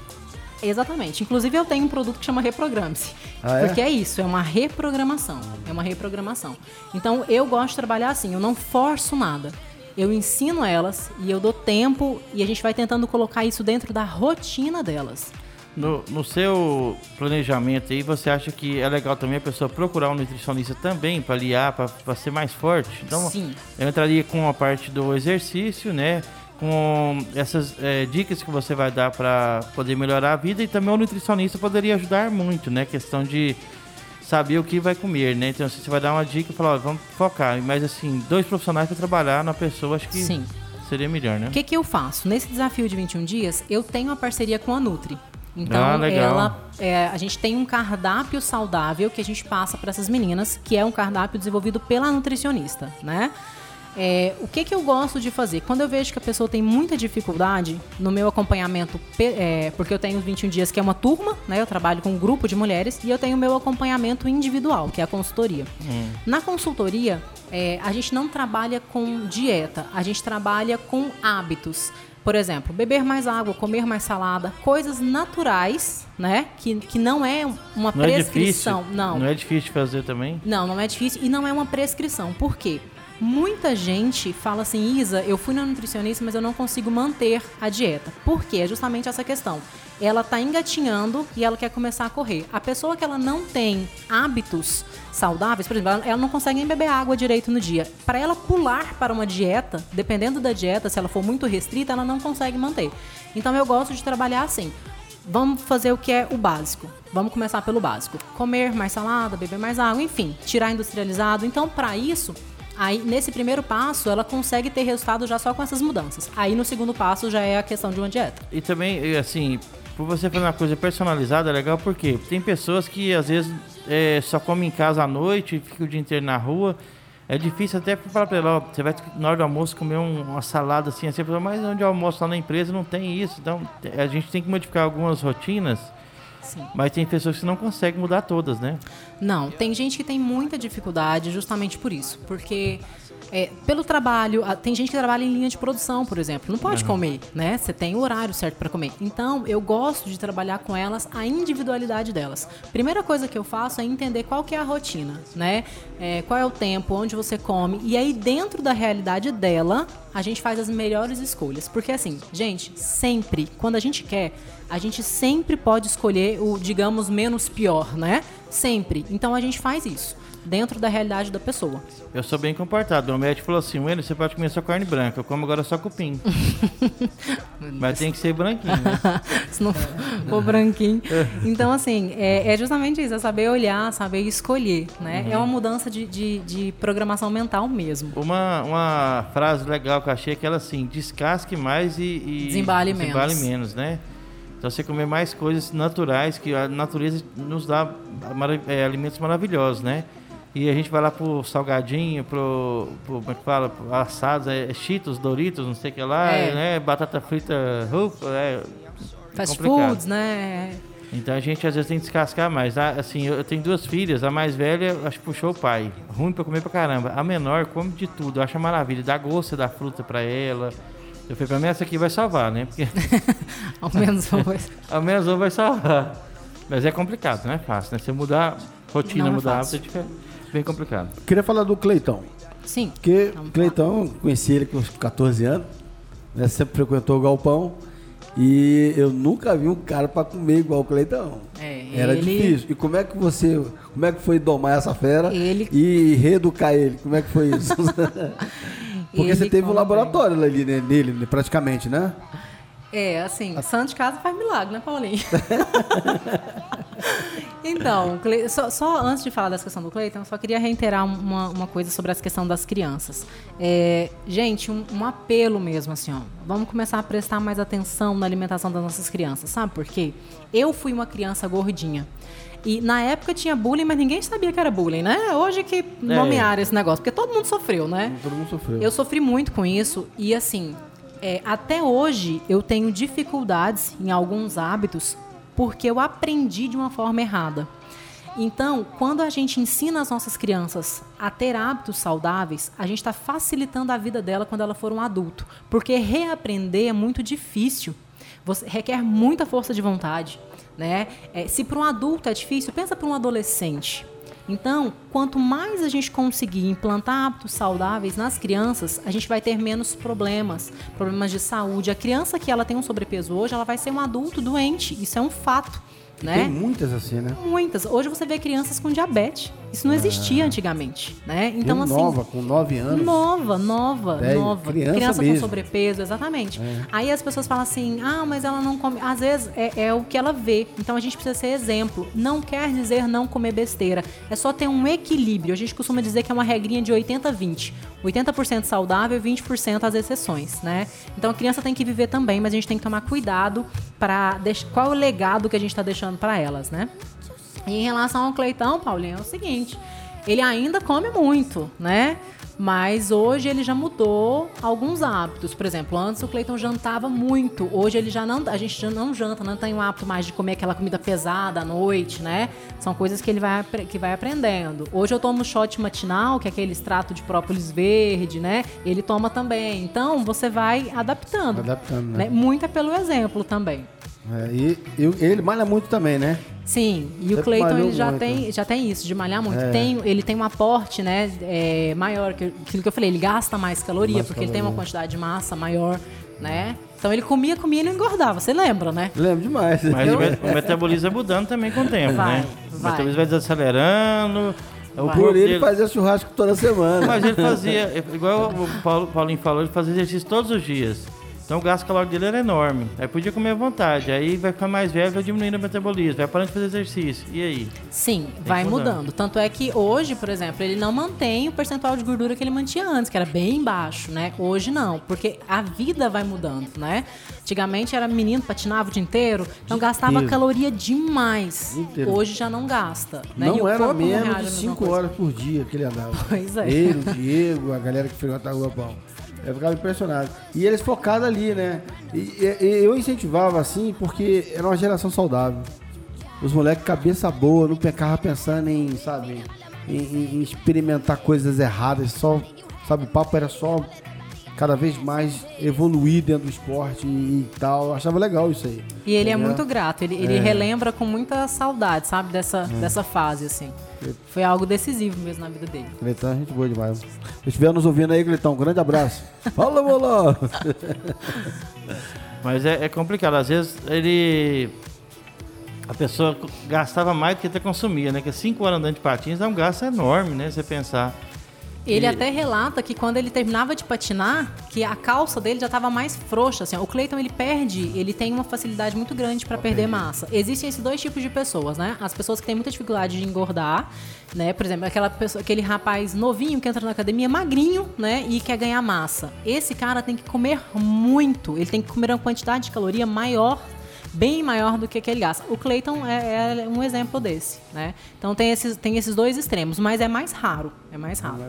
[SPEAKER 4] Exatamente. Inclusive eu tenho um produto que chama Reprograme-se.
[SPEAKER 3] Ah, é?
[SPEAKER 4] Porque é isso, é uma reprogramação. É uma reprogramação. Então eu gosto de trabalhar assim, eu não forço nada. Eu ensino elas e eu dou tempo e a gente vai tentando colocar isso dentro da rotina delas.
[SPEAKER 2] No, no seu planejamento aí, você acha que é legal também a pessoa procurar um nutricionista também para aliar, para ser mais forte? Então,
[SPEAKER 4] Sim.
[SPEAKER 2] eu entraria com a parte do exercício, né? Com essas é, dicas que você vai dar para poder melhorar a vida e também o nutricionista poderia ajudar muito, né? Questão de saber o que vai comer, né? Então, você vai dar uma dica e falar, ó, vamos focar. Mas, assim, dois profissionais para trabalhar na pessoa, acho que
[SPEAKER 4] Sim.
[SPEAKER 2] seria melhor, né?
[SPEAKER 4] O que, que eu faço? Nesse desafio de 21 dias, eu tenho uma parceria com a Nutri. Então,
[SPEAKER 2] Ah, legal.
[SPEAKER 4] ela, é, a gente tem um cardápio saudável que a gente passa para essas meninas, que é um cardápio desenvolvido pela nutricionista, né? É, o que, que eu gosto de fazer? Quando eu vejo que a pessoa tem muita dificuldade no meu acompanhamento, é, porque eu tenho 21 dias que é uma turma, né? Eu trabalho com um grupo de mulheres e eu tenho o meu acompanhamento individual, que é a consultoria. Na consultoria, é, a gente não trabalha com dieta, a gente trabalha com hábitos. Por exemplo, beber mais água, comer mais salada, coisas naturais, né? Que, que não é uma
[SPEAKER 2] Não é difícil?
[SPEAKER 4] prescrição. não.
[SPEAKER 2] Não é difícil de fazer também?
[SPEAKER 4] Não, não é difícil e não é uma prescrição. Por quê? Muita gente fala assim, Isa, eu fui na nutricionista, mas eu não consigo manter a dieta. Por quê? É justamente essa questão. Ela tá engatinhando e ela quer começar a correr. A pessoa que ela não tem hábitos saudáveis, por exemplo, ela não consegue nem beber água direito no dia. Para ela pular para uma dieta, dependendo da dieta, se ela for muito restrita, ela não consegue manter. Então eu gosto de trabalhar assim. Vamos fazer o que é o básico. Vamos começar pelo básico. Comer mais salada, beber mais água, enfim, tirar industrializado. Então, para isso, aí nesse primeiro passo, ela consegue ter resultado já só com essas mudanças. Aí no segundo passo já é a questão de uma dieta.
[SPEAKER 2] E também, assim, por você fazer uma coisa personalizada é legal porque tem pessoas que às vezes é, só comem em casa à noite, fica o dia inteiro na rua. É difícil até falar pra ela, ó, você vai na hora do almoço comer um- uma salada assim, assim, mas onde eu almoço lá na empresa não tem isso. Então a gente tem que modificar algumas rotinas,
[SPEAKER 4] Sim.
[SPEAKER 2] mas tem pessoas que não conseguem mudar todas, né?
[SPEAKER 4] Não, tem gente que tem muita dificuldade justamente por isso. Porque é, pelo trabalho, tem gente que trabalha em linha de produção, por exemplo. Não pode comer, né? Você tem o horário certo para comer. Então, eu gosto de trabalhar com elas a individualidade delas. Primeira coisa que eu faço é entender qual que é a rotina, né? É, qual é o tempo, onde você come. E aí, dentro da realidade dela, a gente faz as melhores escolhas. Porque assim, gente, sempre, quando a gente quer, a gente sempre pode escolher o, digamos, menos pior, né? Sempre. Então a gente faz isso, dentro da realidade da pessoa.
[SPEAKER 2] Eu sou bem comportado. O médico falou assim, Wendy, você pode comer só carne branca, eu como agora só cupim. mas tem que ser branquinho, né?
[SPEAKER 4] Se não for branquinho. Então, assim, é, é justamente isso, é saber olhar, saber escolher, né? É uma mudança de, de, de programação mental mesmo.
[SPEAKER 2] Uma, uma frase legal que eu achei é aquela assim, descasque mais e, e
[SPEAKER 4] Desembale menos.
[SPEAKER 2] desembale menos, né? Então você comer mais coisas naturais, que a natureza nos dá é, alimentos maravilhosos, né? E a gente vai lá pro salgadinho, pro, pro como é que fala, pro assados, é, Cheetos, Doritos, não sei o que lá,
[SPEAKER 4] É.
[SPEAKER 2] né? Batata frita, rúcula, é
[SPEAKER 4] Fast
[SPEAKER 2] complicado.
[SPEAKER 4] foods, né?
[SPEAKER 2] Então a gente às vezes tem que descascar mais. Ah, Assim, eu tenho duas filhas, a mais velha acho que puxou o pai. Ruim pra comer pra caramba. A menor come de tudo, acha maravilha. Dá gosto da fruta pra ela. Eu falei, pra mim essa aqui vai salvar, né? Porque
[SPEAKER 4] Ao menos uma coisa.
[SPEAKER 2] a menos uma vai salvar. Mas é complicado, não é fácil, né? Você mudar rotina,
[SPEAKER 4] Não é
[SPEAKER 2] mudar
[SPEAKER 4] fácil.
[SPEAKER 2] hábito é dife- bem complicado.
[SPEAKER 3] Queria falar do Cleitão.
[SPEAKER 4] Sim.
[SPEAKER 3] Porque
[SPEAKER 4] Vamos
[SPEAKER 3] Cleitão, conheci ele com uns 14 anos, né, sempre frequentou o galpão. E eu nunca vi um cara pra comer igual o Cleitão.
[SPEAKER 4] É,
[SPEAKER 3] Era
[SPEAKER 4] ele-
[SPEAKER 3] difícil. E como é que você. Como é que foi domar essa fera
[SPEAKER 4] Ele-
[SPEAKER 3] e reeducar ele? Como é que foi isso? Porque
[SPEAKER 4] Ele
[SPEAKER 3] você teve um laboratório ali né, nele, praticamente, né?
[SPEAKER 4] É, assim, santo de casa faz milagre, né, Paulinho? então, Cle- só, só antes de falar dessa questão do Cleiton, eu só queria reiterar uma, uma coisa sobre essa questão das crianças. É, gente, um, um apelo mesmo, assim, ó. Vamos começar a prestar mais atenção na alimentação das nossas crianças, sabe por quê? Eu fui uma criança gordinha. E na época tinha bullying, mas ninguém sabia que era bullying, né? Hoje que nomearam esse negócio, porque todo mundo sofreu, né?
[SPEAKER 3] Todo mundo sofreu.
[SPEAKER 4] Eu sofri muito com isso e assim, é, até hoje eu tenho dificuldades em alguns hábitos porque eu aprendi de uma forma errada. Então, quando a gente ensina as nossas crianças a ter hábitos saudáveis, a gente está facilitando a vida dela quando ela for um adulto. Porque reaprender é muito difícil. Você requer muita força de vontade. Né? É, se para um adulto é difícil, pensa para um adolescente. Então, quanto mais a gente conseguir implantar hábitos saudáveis nas crianças, a gente vai ter menos problemas, problemas de saúde. A criança que ela tem um sobrepeso hoje, ela vai ser um adulto doente. Isso é um fato. Né?
[SPEAKER 3] Tem muitas assim, né?
[SPEAKER 4] Muitas. Hoje você vê crianças com diabetes. Isso não existia antigamente, né? Então
[SPEAKER 3] Eu
[SPEAKER 4] assim,
[SPEAKER 3] nova, com 9 anos.
[SPEAKER 4] Nova, nova, nova.
[SPEAKER 3] criança
[SPEAKER 4] com
[SPEAKER 3] mesmo.
[SPEAKER 4] sobrepeso, exatamente. Aí as pessoas falam assim: ah, mas ela não come. Às vezes é, é o que ela vê. Então a gente precisa ser exemplo. Não quer dizer não comer besteira. É só ter um equilíbrio. A gente costuma dizer que é uma regrinha de 80-20. 80% saudável e 20% as exceções, né? Então a criança tem que viver também, mas a gente tem que tomar cuidado para qual é o legado que a gente está deixando para elas, né? E em relação ao Cleitão, Paulinho, é o seguinte: ele ainda come muito, né? Mas hoje ele já mudou alguns hábitos. Por exemplo, antes o Cleiton jantava muito. Hoje ele já não. A gente já não janta, não tem o hábito mais de comer aquela comida pesada à noite, né? São coisas que ele vai, que vai aprendendo. Hoje eu tomo shot matinal, que é aquele extrato de própolis verde, né? Ele toma também. Então você vai adaptando.
[SPEAKER 3] Adaptando, né?
[SPEAKER 4] né? Muito é pelo exemplo também.
[SPEAKER 3] É, e, e ele malha muito também, né?
[SPEAKER 4] Sim, e o
[SPEAKER 3] Sempre malhou
[SPEAKER 4] ele já
[SPEAKER 3] muito.
[SPEAKER 4] tem, já tem isso, de malhar muito.
[SPEAKER 3] É.
[SPEAKER 4] Tem, ele tem um aporte né, é, maior, que, aquilo que eu falei, ele gasta mais caloria,
[SPEAKER 3] Mais
[SPEAKER 4] porque ele tem
[SPEAKER 3] caloria.
[SPEAKER 4] uma quantidade de massa maior, né? Então ele comia, comia e não engordava, você lembra, né?
[SPEAKER 3] Lembro demais.
[SPEAKER 2] Mas
[SPEAKER 4] Eu-
[SPEAKER 2] o me- o metabolismo vai mudando também com o tempo,
[SPEAKER 4] Vai,
[SPEAKER 2] né? O
[SPEAKER 4] vai.
[SPEAKER 2] metabolismo vai desacelerando. O
[SPEAKER 4] Vai.
[SPEAKER 2] corpo
[SPEAKER 3] Por ele
[SPEAKER 2] dele-
[SPEAKER 3] fazia churrasco toda semana.
[SPEAKER 2] Mas ele fazia, igual o Paulo, Paulinho falou, ele fazia exercício todos os dias. Então o gasto calórico dele era enorme. Aí podia comer à vontade. Aí vai ficar mais velho, vai diminuindo o metabolismo, vai parando de fazer exercício. E aí?
[SPEAKER 4] Sim, vai
[SPEAKER 2] que mudar.
[SPEAKER 4] mudando. Tanto é que hoje, por exemplo, ele não mantém o percentual de gordura que ele mantinha antes, que era bem baixo, né? Hoje não, porque a vida vai mudando, né? Antigamente era menino, patinava o dia inteiro, então gastava
[SPEAKER 3] inteiro.
[SPEAKER 4] caloria demais. Hoje já não gasta. Né? E
[SPEAKER 3] Não era menos de
[SPEAKER 4] mesma
[SPEAKER 3] 5
[SPEAKER 4] coisa.
[SPEAKER 3] horas por dia que ele andava.
[SPEAKER 4] Pois é.
[SPEAKER 3] Ele, o Diego, a galera que frequentava o Pão. Eu ficava impressionado. E eles focados ali, né? E, e- eu incentivava assim porque era uma geração saudável. Os moleques cabeça boa, não ficavam pensando em, sabe, em- em experimentar coisas erradas. Só, sabe, o papo era só cada vez mais evoluir dentro do esporte e, tal. Eu achava legal isso aí.
[SPEAKER 4] E ele é
[SPEAKER 3] Entendeu?
[SPEAKER 4] muito grato, ele, ele relembra com muita saudade, sabe, dessa, dessa fase, assim. Foi algo decisivo mesmo na vida dele.
[SPEAKER 3] Cleitão é gente boa demais. Se estiver nos ouvindo aí, Cleitão, um grande abraço. Fala, bolão!
[SPEAKER 2] Mas é, é complicado. Às vezes ele. A pessoa gastava mais do que até consumia, né? Porque 5 horas andando de patins é um gasto enorme, né? Você pensar.
[SPEAKER 4] Ele
[SPEAKER 2] E-
[SPEAKER 4] até relata que quando ele terminava de patinar, que a calça dele já estava mais frouxa. Assim, o Cleiton ele perde, ele tem uma facilidade muito grande para perder massa. Existem esses dois tipos de pessoas, né? As pessoas que têm muita dificuldade de engordar, né? Por exemplo, aquela pessoa, aquele rapaz novinho que entra na academia, magrinho, né? E quer ganhar massa. Esse cara tem que comer muito. Ele tem que comer uma quantidade de caloria maior bem maior do que aquele gasta. O Clayton é, é um exemplo desse, né? Então tem esses, tem esses dois extremos, mas é mais raro, é mais raro.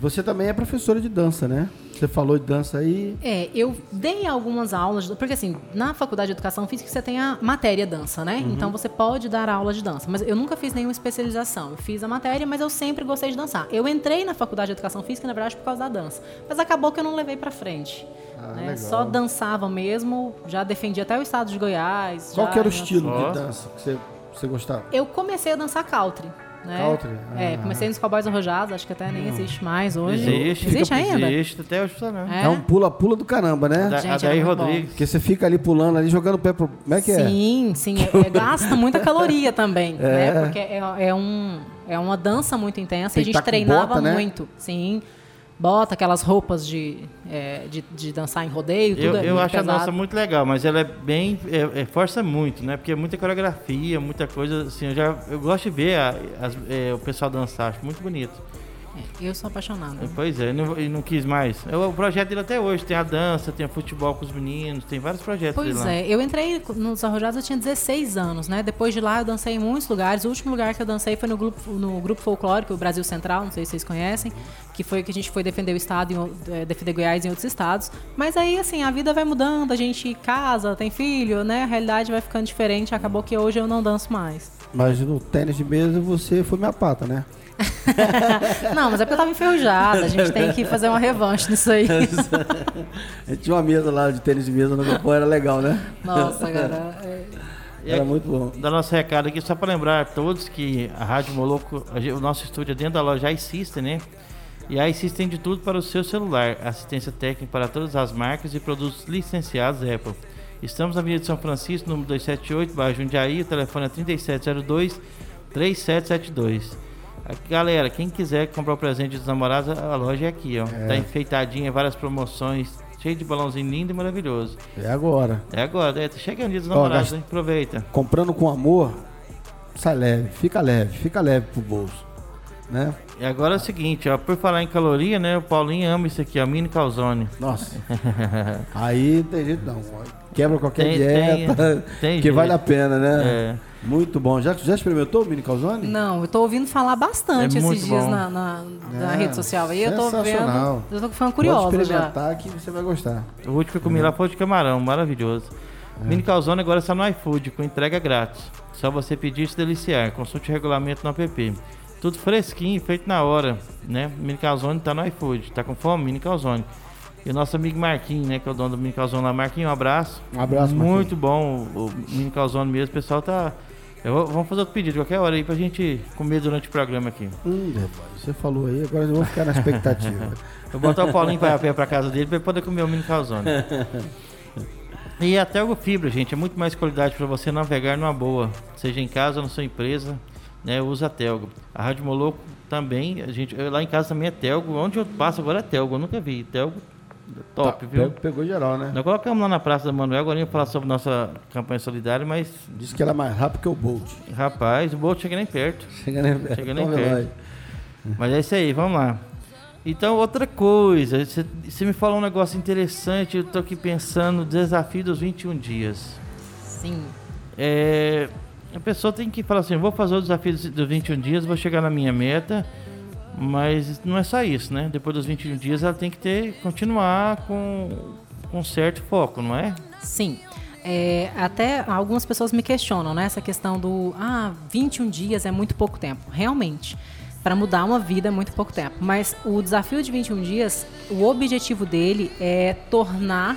[SPEAKER 3] Você também é professora de dança, né? Você falou de dança aí.
[SPEAKER 4] É, eu dei algumas aulas, porque assim, na faculdade de educação física você tem a matéria dança, né? Então você pode dar aula de dança, mas eu nunca fiz nenhuma especialização. Eu fiz a matéria, mas eu sempre gostei de dançar. Eu entrei na faculdade de educação física, na verdade, por causa da dança, mas acabou que eu não levei pra frente.
[SPEAKER 3] Ah,
[SPEAKER 4] né? Só dançava mesmo, já defendi até o estado de Goiás.
[SPEAKER 3] Qual
[SPEAKER 4] já
[SPEAKER 3] que era o estilo de dança que você, você gostava?
[SPEAKER 4] Eu comecei a dançar country. Né?
[SPEAKER 3] Country?
[SPEAKER 4] É,
[SPEAKER 3] Ah.
[SPEAKER 4] comecei nos Cowboys Arrojados, acho que até nem existe mais hoje.
[SPEAKER 2] Existe.
[SPEAKER 4] Existe ainda?
[SPEAKER 2] Existe, até hoje não.
[SPEAKER 4] É.
[SPEAKER 3] É, um pula-pula do caramba, né?
[SPEAKER 2] Da,
[SPEAKER 4] Gente,
[SPEAKER 2] a Daí
[SPEAKER 4] era muito bom.
[SPEAKER 2] Rodrigues.
[SPEAKER 3] Porque você fica ali pulando ali, jogando o pé pro. Como é que é?
[SPEAKER 4] Sim, sim. É, é- gasta muita caloria também, né? Porque é, é um, é uma dança muito intensa e a gente
[SPEAKER 3] tá
[SPEAKER 4] treinava
[SPEAKER 3] bota, né?
[SPEAKER 4] muito. Sim. Bota aquelas roupas de, é, de, de dançar em rodeio, tudo
[SPEAKER 2] Eu,
[SPEAKER 4] é
[SPEAKER 2] eu acho a
[SPEAKER 4] pesado.
[SPEAKER 2] dança muito legal, mas ela é bem. É, é, força muito, né? Porque é muita coreografia, muita coisa. Assim, eu, já, eu gosto de ver a- as- é, o pessoal dançar, acho muito bonito.
[SPEAKER 4] Eu sou apaixonada.
[SPEAKER 2] Pois é, e não, não quis mais. Eu- o projeto dele até hoje tem a dança, tem o futebol com os meninos, tem vários projetos
[SPEAKER 4] Pois
[SPEAKER 2] dele lá.
[SPEAKER 4] é, eu entrei nos Arrojados, eu tinha 16 anos, né? Depois de lá eu dancei em muitos lugares. O último lugar que eu dancei foi no grupo, no grupo folclórico, o Brasil Central, não sei se vocês conhecem, que foi que a gente foi defender o estado, em, eh, defender Goiás em outros estados. Mas aí, assim, a vida vai mudando, a gente casa, tem filho, né? A realidade vai ficando diferente. Acabou que hoje eu não danço mais.
[SPEAKER 3] Mas no tênis de mesa você foi minha pata, né?
[SPEAKER 4] não, mas é porque eu tava enferrujada. A gente tem que fazer uma revanche nisso aí.
[SPEAKER 3] A gente tinha uma mesa lá de tênis de mesa no Capão, era legal, né?
[SPEAKER 4] Nossa, cara. é-
[SPEAKER 3] Era muito bom.
[SPEAKER 2] Da nosso recado aqui, só para lembrar a todos que a Rádio Moloco, o nosso estúdio é dentro da loja iSystem, né? E a iSystem tem de tudo para o seu celular, assistência técnica para todas as marcas e produtos licenciados Apple. Estamos na Avenida de São Francisco, número 278, bairro Jundiaí, o telefone é 3702 3772. Galera, quem quiser comprar o presente dos namorados, a loja é aqui, ó. Tá enfeitadinha, várias promoções, cheio de balãozinho lindo e maravilhoso.
[SPEAKER 3] É agora.
[SPEAKER 2] É agora, é, tá chegando o dia dos
[SPEAKER 3] Ó,
[SPEAKER 2] namorados, hein? Aproveita.
[SPEAKER 3] Comprando com amor, sai leve, fica leve, fica leve pro bolso. Né?
[SPEAKER 2] E agora é o seguinte, ó, por falar em caloria, né? O Paulinho ama isso aqui, ó, mini calzone.
[SPEAKER 3] Nossa. Aí não tem jeito não. Quebra qualquer
[SPEAKER 2] Tem-
[SPEAKER 3] dieta.
[SPEAKER 2] tem- tem
[SPEAKER 3] que
[SPEAKER 2] jeito.
[SPEAKER 3] vale a pena, né?
[SPEAKER 2] É.
[SPEAKER 3] Muito bom. Já, já experimentou o mini calzone?
[SPEAKER 4] Não, eu tô ouvindo falar bastante
[SPEAKER 2] É
[SPEAKER 4] esses dias
[SPEAKER 2] bom.
[SPEAKER 4] na, na, na
[SPEAKER 3] É,
[SPEAKER 4] rede social aí. Eu tô vendo. Eu tô ficando
[SPEAKER 3] Pode
[SPEAKER 4] curiosa já.
[SPEAKER 3] experimentar que você vai gostar.
[SPEAKER 2] O último que eu comi lá foi de camarão, maravilhoso.
[SPEAKER 3] É.
[SPEAKER 2] Mini calzone agora está no iFood, com entrega grátis. Só você pedir e se deliciar. Consulte o regulamento no app. Tudo fresquinho, feito na hora, né? Mini calzone tá no iFood. Tá com fome? Mini calzone. E o nosso amigo Marquinhos, né? Que é o dono do Mini Calzone lá. Marquinhos, um abraço.
[SPEAKER 3] Um abraço,
[SPEAKER 2] Muito bom o, o Mini Calzone mesmo. O pessoal tá... Vou- vamos fazer outro pedido qualquer hora aí pra gente comer durante o programa aqui.
[SPEAKER 3] Hum, rapaz, você falou aí, agora eu vou ficar na expectativa.
[SPEAKER 2] Eu vou botar o Paulinho para a pé pra casa dele pra ele poder comer o mini calzone. E até o fibra, gente, é muito mais qualidade para você navegar numa boa, seja em casa ou na sua empresa, né? Usa a Telgo. A Rádio Moloco também, a gente, lá em casa também é Telgo, onde eu passo agora é Telgo, eu nunca vi. Telgo top,
[SPEAKER 3] Tá,
[SPEAKER 2] viu?
[SPEAKER 3] pegou, pegou geral, né?
[SPEAKER 2] Nós colocamos lá na Praça da Manuel, agora eu ia falar sobre nossa campanha solidária, mas
[SPEAKER 3] Disse que era mais rápido que o Bolt.
[SPEAKER 2] rapaz, o Bolt chega nem perto.
[SPEAKER 3] Chega nem
[SPEAKER 2] Chega nem perto. Mas é isso aí, vamos lá. Então, outra coisa, você- me falou um negócio interessante, eu tô aqui pensando no desafio dos 21 dias.
[SPEAKER 4] Sim.
[SPEAKER 2] É, a pessoa tem que falar assim, vou fazer o desafio dos dos 21 dias, vou chegar na minha meta, mas não é só isso, né? Depois dos 21 dias ela tem que ter, continuar com, com certo foco, não é?
[SPEAKER 4] Sim. É, até algumas pessoas me questionam, né? Essa questão do ah, 21 dias é muito pouco tempo. Realmente, para mudar uma vida é muito pouco tempo. Mas o desafio de 21 dias, o objetivo dele é tornar,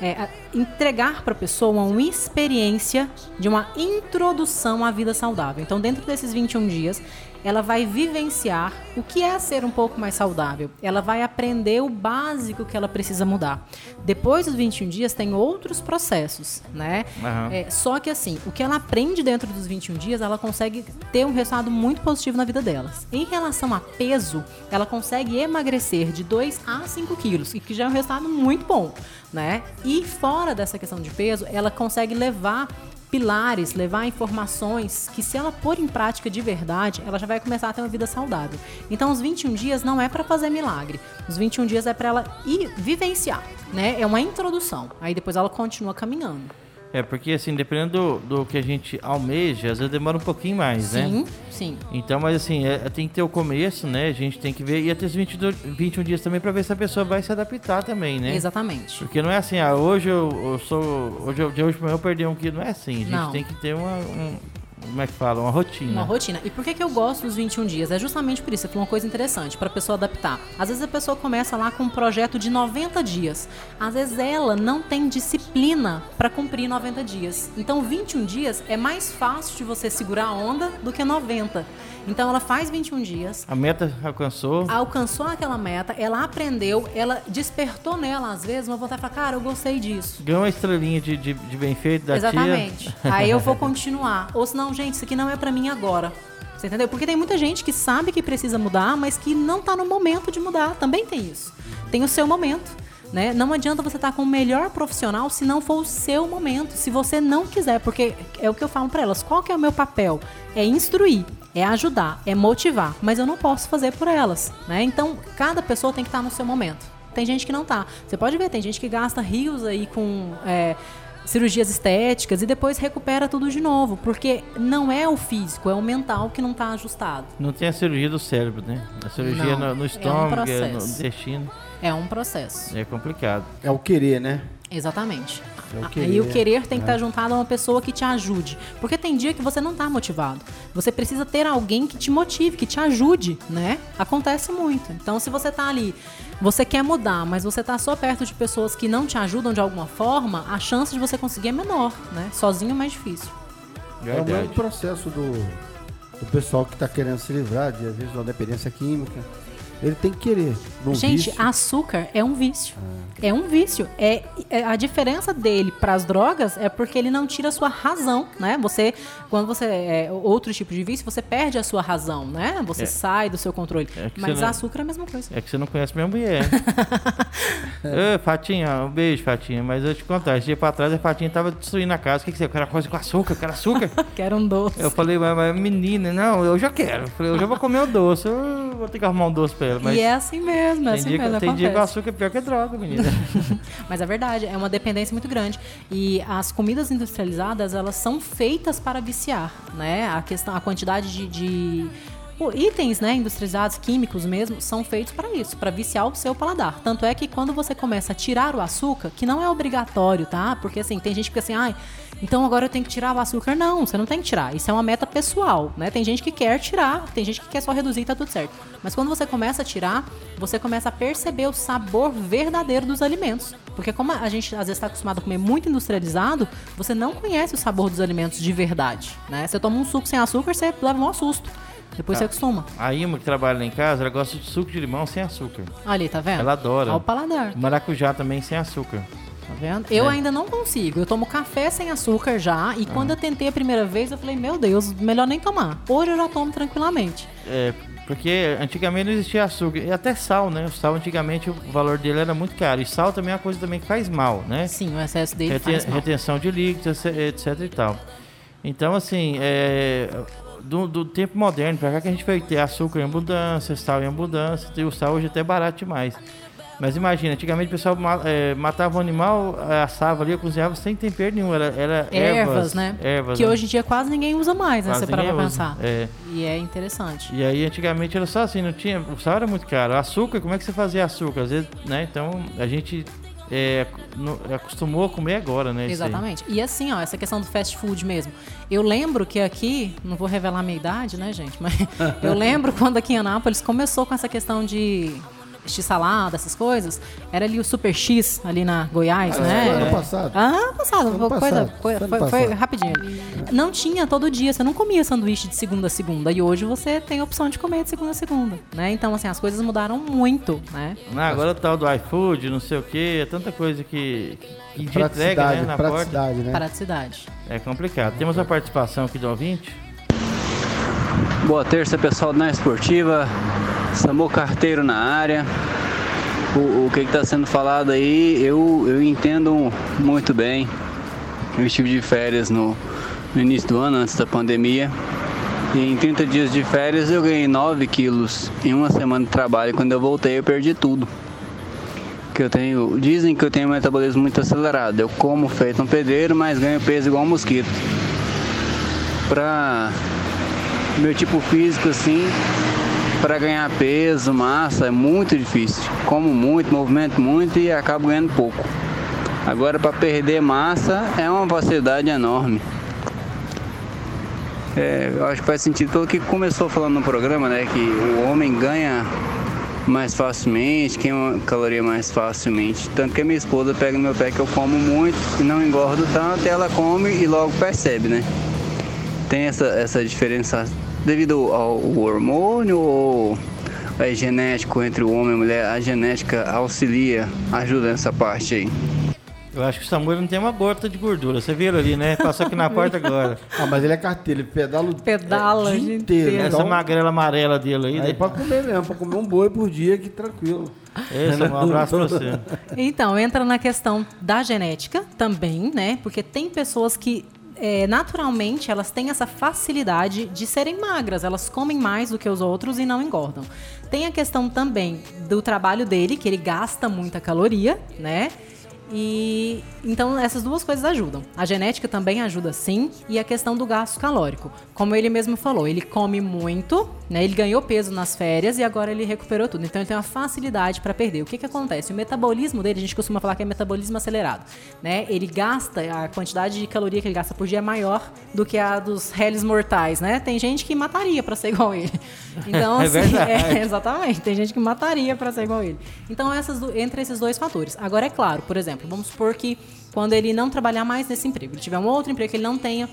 [SPEAKER 4] é, entregar para a pessoa uma experiência de uma introdução à vida saudável. Então, dentro desses 21 dias, ela vai vivenciar o que é ser um pouco mais saudável. Ela vai aprender o básico que ela precisa mudar. Depois dos 21 dias tem outros processos, né?
[SPEAKER 2] Aham.
[SPEAKER 4] É, só que assim, o que ela aprende dentro dos 21 dias, ela consegue ter um resultado muito positivo na vida delas. Em relação a peso, ela consegue emagrecer de 2 a 5 quilos, e que já é um resultado muito bom, né? E fora dessa questão de peso, ela consegue levar pilares, levar informações que se ela pôr em prática de verdade, ela já vai começar a ter uma vida saudável. Então os 21 dias não é para fazer milagre. Os 21 dias é para ela ir vivenciar, né? É uma introdução. Aí depois ela continua caminhando.
[SPEAKER 2] É, porque assim, dependendo do, do que a gente almeja, às vezes demora um pouquinho mais, né?
[SPEAKER 4] Sim, sim.
[SPEAKER 2] Então, mas assim, é- tem que ter o começo, né? A gente tem que ver. E até os 22, 21 dias também pra ver se a pessoa vai se adaptar também, né?
[SPEAKER 4] Exatamente.
[SPEAKER 2] Porque não é assim, ah, hoje eu, eu sou. Hoje eu, de hoje pra amanhã eu perdi um quilo. Não é assim. A gente
[SPEAKER 4] Não.
[SPEAKER 2] tem que ter uma. um- como é que fala? Uma rotina.
[SPEAKER 4] Uma rotina. E por que, que eu gosto dos 21 dias? É justamente por isso. Você falou uma coisa interessante, para a pessoa adaptar. Às vezes a pessoa começa lá com um projeto de 90 dias. Às vezes ela não tem disciplina para cumprir 90 dias. Então 21 dias é mais fácil de você segurar a onda do que 90. Então ela faz 21 dias,
[SPEAKER 2] A meta alcançou.
[SPEAKER 4] alcançou aquela meta, ela aprendeu, ela despertou nela, às vezes, uma vontade de falar, cara, eu gostei disso.
[SPEAKER 2] Ganhou uma estrelinha de, de, de bem feito da
[SPEAKER 4] Exatamente.
[SPEAKER 2] tia.
[SPEAKER 4] Aí eu vou continuar. Ou senão, gente, isso aqui não é pra mim agora. Você entendeu? Porque tem muita gente que sabe que precisa mudar, mas que não tá no momento de mudar. Também tem isso. Tem o seu momento. Né? Não adianta você estar com o melhor profissional se não for o seu momento. Se você não quiser, porque é o que eu falo pra elas. Qual que é o meu papel? É instruir, é ajudar, é motivar. Mas eu não posso fazer por elas. Né? Então, cada pessoa tem que estar no seu momento. Tem gente que não tá. Você pode ver, tem gente que gasta rios aí com é, cirurgias estéticas e depois recupera tudo de novo, porque não é o físico, é o mental que não tá ajustado.
[SPEAKER 2] Não tem a cirurgia do cérebro, né? A cirurgia
[SPEAKER 4] Não,
[SPEAKER 2] no,
[SPEAKER 4] é
[SPEAKER 2] no
[SPEAKER 4] um
[SPEAKER 2] estômago, é no
[SPEAKER 4] processo.
[SPEAKER 2] intestino.
[SPEAKER 4] É um processo.
[SPEAKER 2] É complicado.
[SPEAKER 3] É o querer, né?
[SPEAKER 4] Exatamente.
[SPEAKER 3] É o
[SPEAKER 4] Aí
[SPEAKER 3] querer,
[SPEAKER 4] o querer tem que
[SPEAKER 3] né?
[SPEAKER 4] estar juntado a uma pessoa que te ajude. Porque tem dia que você não tá motivado. Você precisa ter alguém que te motive, que te ajude, né? Acontece muito. Então, se você tá ali, você quer mudar, mas você tá só perto de pessoas que não te ajudam de alguma forma, a chance de você conseguir é menor, né? Sozinho é mais difícil.
[SPEAKER 3] É o mesmo processo do, do pessoal que está querendo se livrar, de, às vezes, de uma dependência química. Ele tem que querer.
[SPEAKER 4] Gente,
[SPEAKER 3] vício.
[SPEAKER 4] açúcar é um vício. É um vício. É, é- a diferença dele para as drogas é porque ele não tira a sua razão, né? Você, quando você é outro tipo de vício, você perde a sua razão, né? Você
[SPEAKER 2] É.
[SPEAKER 4] sai do seu controle.
[SPEAKER 2] É
[SPEAKER 4] Mas
[SPEAKER 2] não-
[SPEAKER 4] açúcar é a mesma coisa.
[SPEAKER 2] É que você não conhece minha mulher. Ô, Fatinha, um beijo, Fatinha. Mas eu te contar, esse dia pra trás a Fatinha tava destruindo a casa. O que, que você quer? Coisa com açúcar? Quero açúcar?
[SPEAKER 4] Quero um doce.
[SPEAKER 2] Eu falei, mas, mas menina, não, eu já quero. Eu falei, eu já vou comer o doce. Eu vou ter que arrumar um doce pra Mas
[SPEAKER 4] E é assim mesmo, é assim
[SPEAKER 2] dia,
[SPEAKER 4] mesmo.
[SPEAKER 2] tem dia que o açúcar é pior que droga, menina.
[SPEAKER 4] Mas é verdade, é uma dependência muito grande. E as comidas industrializadas, elas são feitas para viciar, né? A questão, a quantidade de, de itens, né, industrializados, químicos mesmo, são feitos para isso, para viciar o seu paladar. Tanto é que quando você começa a tirar o açúcar, que não é obrigatório, tá? Porque assim, tem gente que fica assim, ai, então agora eu tenho que tirar o açúcar. Não, você não tem que tirar. Isso é uma meta pessoal, né? Tem gente que quer tirar, tem gente que quer só reduzir e tá tudo certo. Mas quando você começa a tirar, você começa a perceber o sabor verdadeiro dos alimentos. Porque como a gente às vezes está acostumado a comer muito industrializado, você não conhece o sabor dos alimentos de verdade, né? Você toma um suco sem açúcar, você leva um susto. Depois você acostuma.
[SPEAKER 2] A Ima, que trabalha lá em casa, ela gosta de suco de limão sem açúcar.
[SPEAKER 4] Ali, tá vendo?
[SPEAKER 2] Ela adora.
[SPEAKER 4] Olha o paladar.
[SPEAKER 2] Maracujá também sem açúcar.
[SPEAKER 4] Tá vendo? Eu ainda não consigo. Eu tomo café sem açúcar já. E quando eu tentei a primeira vez, eu falei, meu Deus, melhor nem tomar. Hoje eu já tomo tranquilamente.
[SPEAKER 2] É, porque antigamente não existia açúcar. E até sal, né? O sal, antigamente, o valor dele era muito caro. E sal também é uma coisa também que faz mal, né?
[SPEAKER 4] Sim, o excesso dele
[SPEAKER 2] Reten-
[SPEAKER 4] faz mal.
[SPEAKER 2] retenção de líquidos, etc e tal. Então, assim, é, do, do tempo moderno pra cá que a gente foi ter açúcar em abundância, sal em abundância, e o sal hoje até é barato demais. Mas imagina, antigamente o pessoal é, matava o animal, é, assava ali, cozinhava sem tempero nenhum, era, era
[SPEAKER 4] Ervas,
[SPEAKER 2] ervas,
[SPEAKER 4] né?
[SPEAKER 2] Ervas,
[SPEAKER 4] que
[SPEAKER 2] né?
[SPEAKER 4] hoje em dia quase ninguém usa mais, né?
[SPEAKER 2] Quase
[SPEAKER 4] Você parar pra pensar.
[SPEAKER 2] É.
[SPEAKER 4] E é interessante.
[SPEAKER 2] E aí antigamente era só assim, não tinha. O sal era muito caro. Açúcar, como é que você fazia açúcar? Às vezes, né? Então a gente é, no- acostumou a comer agora, né?
[SPEAKER 4] Exatamente. E assim, ó, essa questão do fast food mesmo. Eu lembro que aqui, não vou revelar a minha idade, né, gente? Mas eu lembro quando aqui em Anápolis começou com essa questão de x-salada, essas coisas. Era ali o Super X, ali na Goiás,
[SPEAKER 3] Ah,
[SPEAKER 4] né?
[SPEAKER 3] ano passado.
[SPEAKER 4] Ah, ano passado.
[SPEAKER 3] Ano
[SPEAKER 4] coisa,
[SPEAKER 3] passado,
[SPEAKER 4] coi-
[SPEAKER 3] foi
[SPEAKER 4] foi, rapidinho. Não tinha todo dia, você não comia sanduíche de segunda a segunda. E hoje você tem a opção de comer de segunda a segunda, né? Então, assim, as coisas mudaram muito, né?
[SPEAKER 2] Ah, agora o tal do iFood, não sei o que, é tanta coisa que, que entrega, né, na porta.
[SPEAKER 3] praticidade, né?
[SPEAKER 4] Praticidade.
[SPEAKER 2] É complicado. Temos a participação aqui do ouvinte.
[SPEAKER 6] Boa terça, pessoal da Esportiva. Samu Carteiro na área. O, o que está sendo falado aí, eu, eu entendo muito bem. Eu estive de férias no, no início do ano, antes da pandemia. E em 30 dias de férias eu ganhei 9 quilos. Em uma semana de trabalho, quando eu voltei, eu perdi tudo. Que eu tenho, dizem que eu tenho um metabolismo muito acelerado. Eu como feito um pedreiro, mas ganho peso igual um mosquito. Pra meu tipo físico assim, para ganhar peso, massa, é muito difícil. Como muito, movimento muito e acabo ganhando pouco. Agora para perder massa é uma facilidade enorme. É, eu acho que faz sentido pelo que começou falando no programa, né? Que o homem ganha mais facilmente, queima caloria mais facilmente. Tanto que a minha esposa pega no meu pé que eu como muito e não engordo tanto, ela come e logo percebe, né? Tem essa, essa diferença devido ao hormônio ou é genético entre o homem e a mulher? A genética auxilia, ajuda nessa parte aí.
[SPEAKER 2] Eu acho que o Samuel não tem uma gota de gordura. Você viu ali, né? Passou aqui na porta agora.
[SPEAKER 3] Ah, mas ele é carteiro, ele pedala o
[SPEAKER 4] Pedala
[SPEAKER 3] é,
[SPEAKER 4] dia
[SPEAKER 3] inteiro.
[SPEAKER 4] inteiro.
[SPEAKER 2] Essa
[SPEAKER 3] Então,
[SPEAKER 2] magrela amarela dele aí.
[SPEAKER 3] aí
[SPEAKER 2] né?
[SPEAKER 3] pode comer mesmo, pode comer um boi por dia, que tranquilo.
[SPEAKER 2] Esse, um abraço pra você.
[SPEAKER 4] Então, entra na questão da genética também, né? Porque tem pessoas que é, naturalmente elas têm essa facilidade de serem magras, elas comem mais do que os outros e não engordam. Tem a questão também do trabalho dele, que ele gasta muita caloria, né? E então essas duas coisas ajudam. A genética também ajuda sim, e a questão do gasto calórico. Como ele mesmo falou, ele come muito, né? Ele ganhou peso nas férias e agora ele recuperou tudo. Então ele tem uma facilidade para perder. O que que acontece? O metabolismo dele, a gente costuma falar que é metabolismo acelerado, né? Ele gasta a quantidade de caloria que ele gasta por dia é maior do que a dos réis mortais, né? Tem gente que mataria para ser igual ele. Então
[SPEAKER 2] É
[SPEAKER 4] assim, é, Exatamente, tem gente que mataria para ser igual ele. Então, essas, entre esses dois fatores. Agora, é claro, por exemplo, vamos supor que quando ele não trabalhar mais nesse emprego, ele tiver um outro emprego que ele não tenha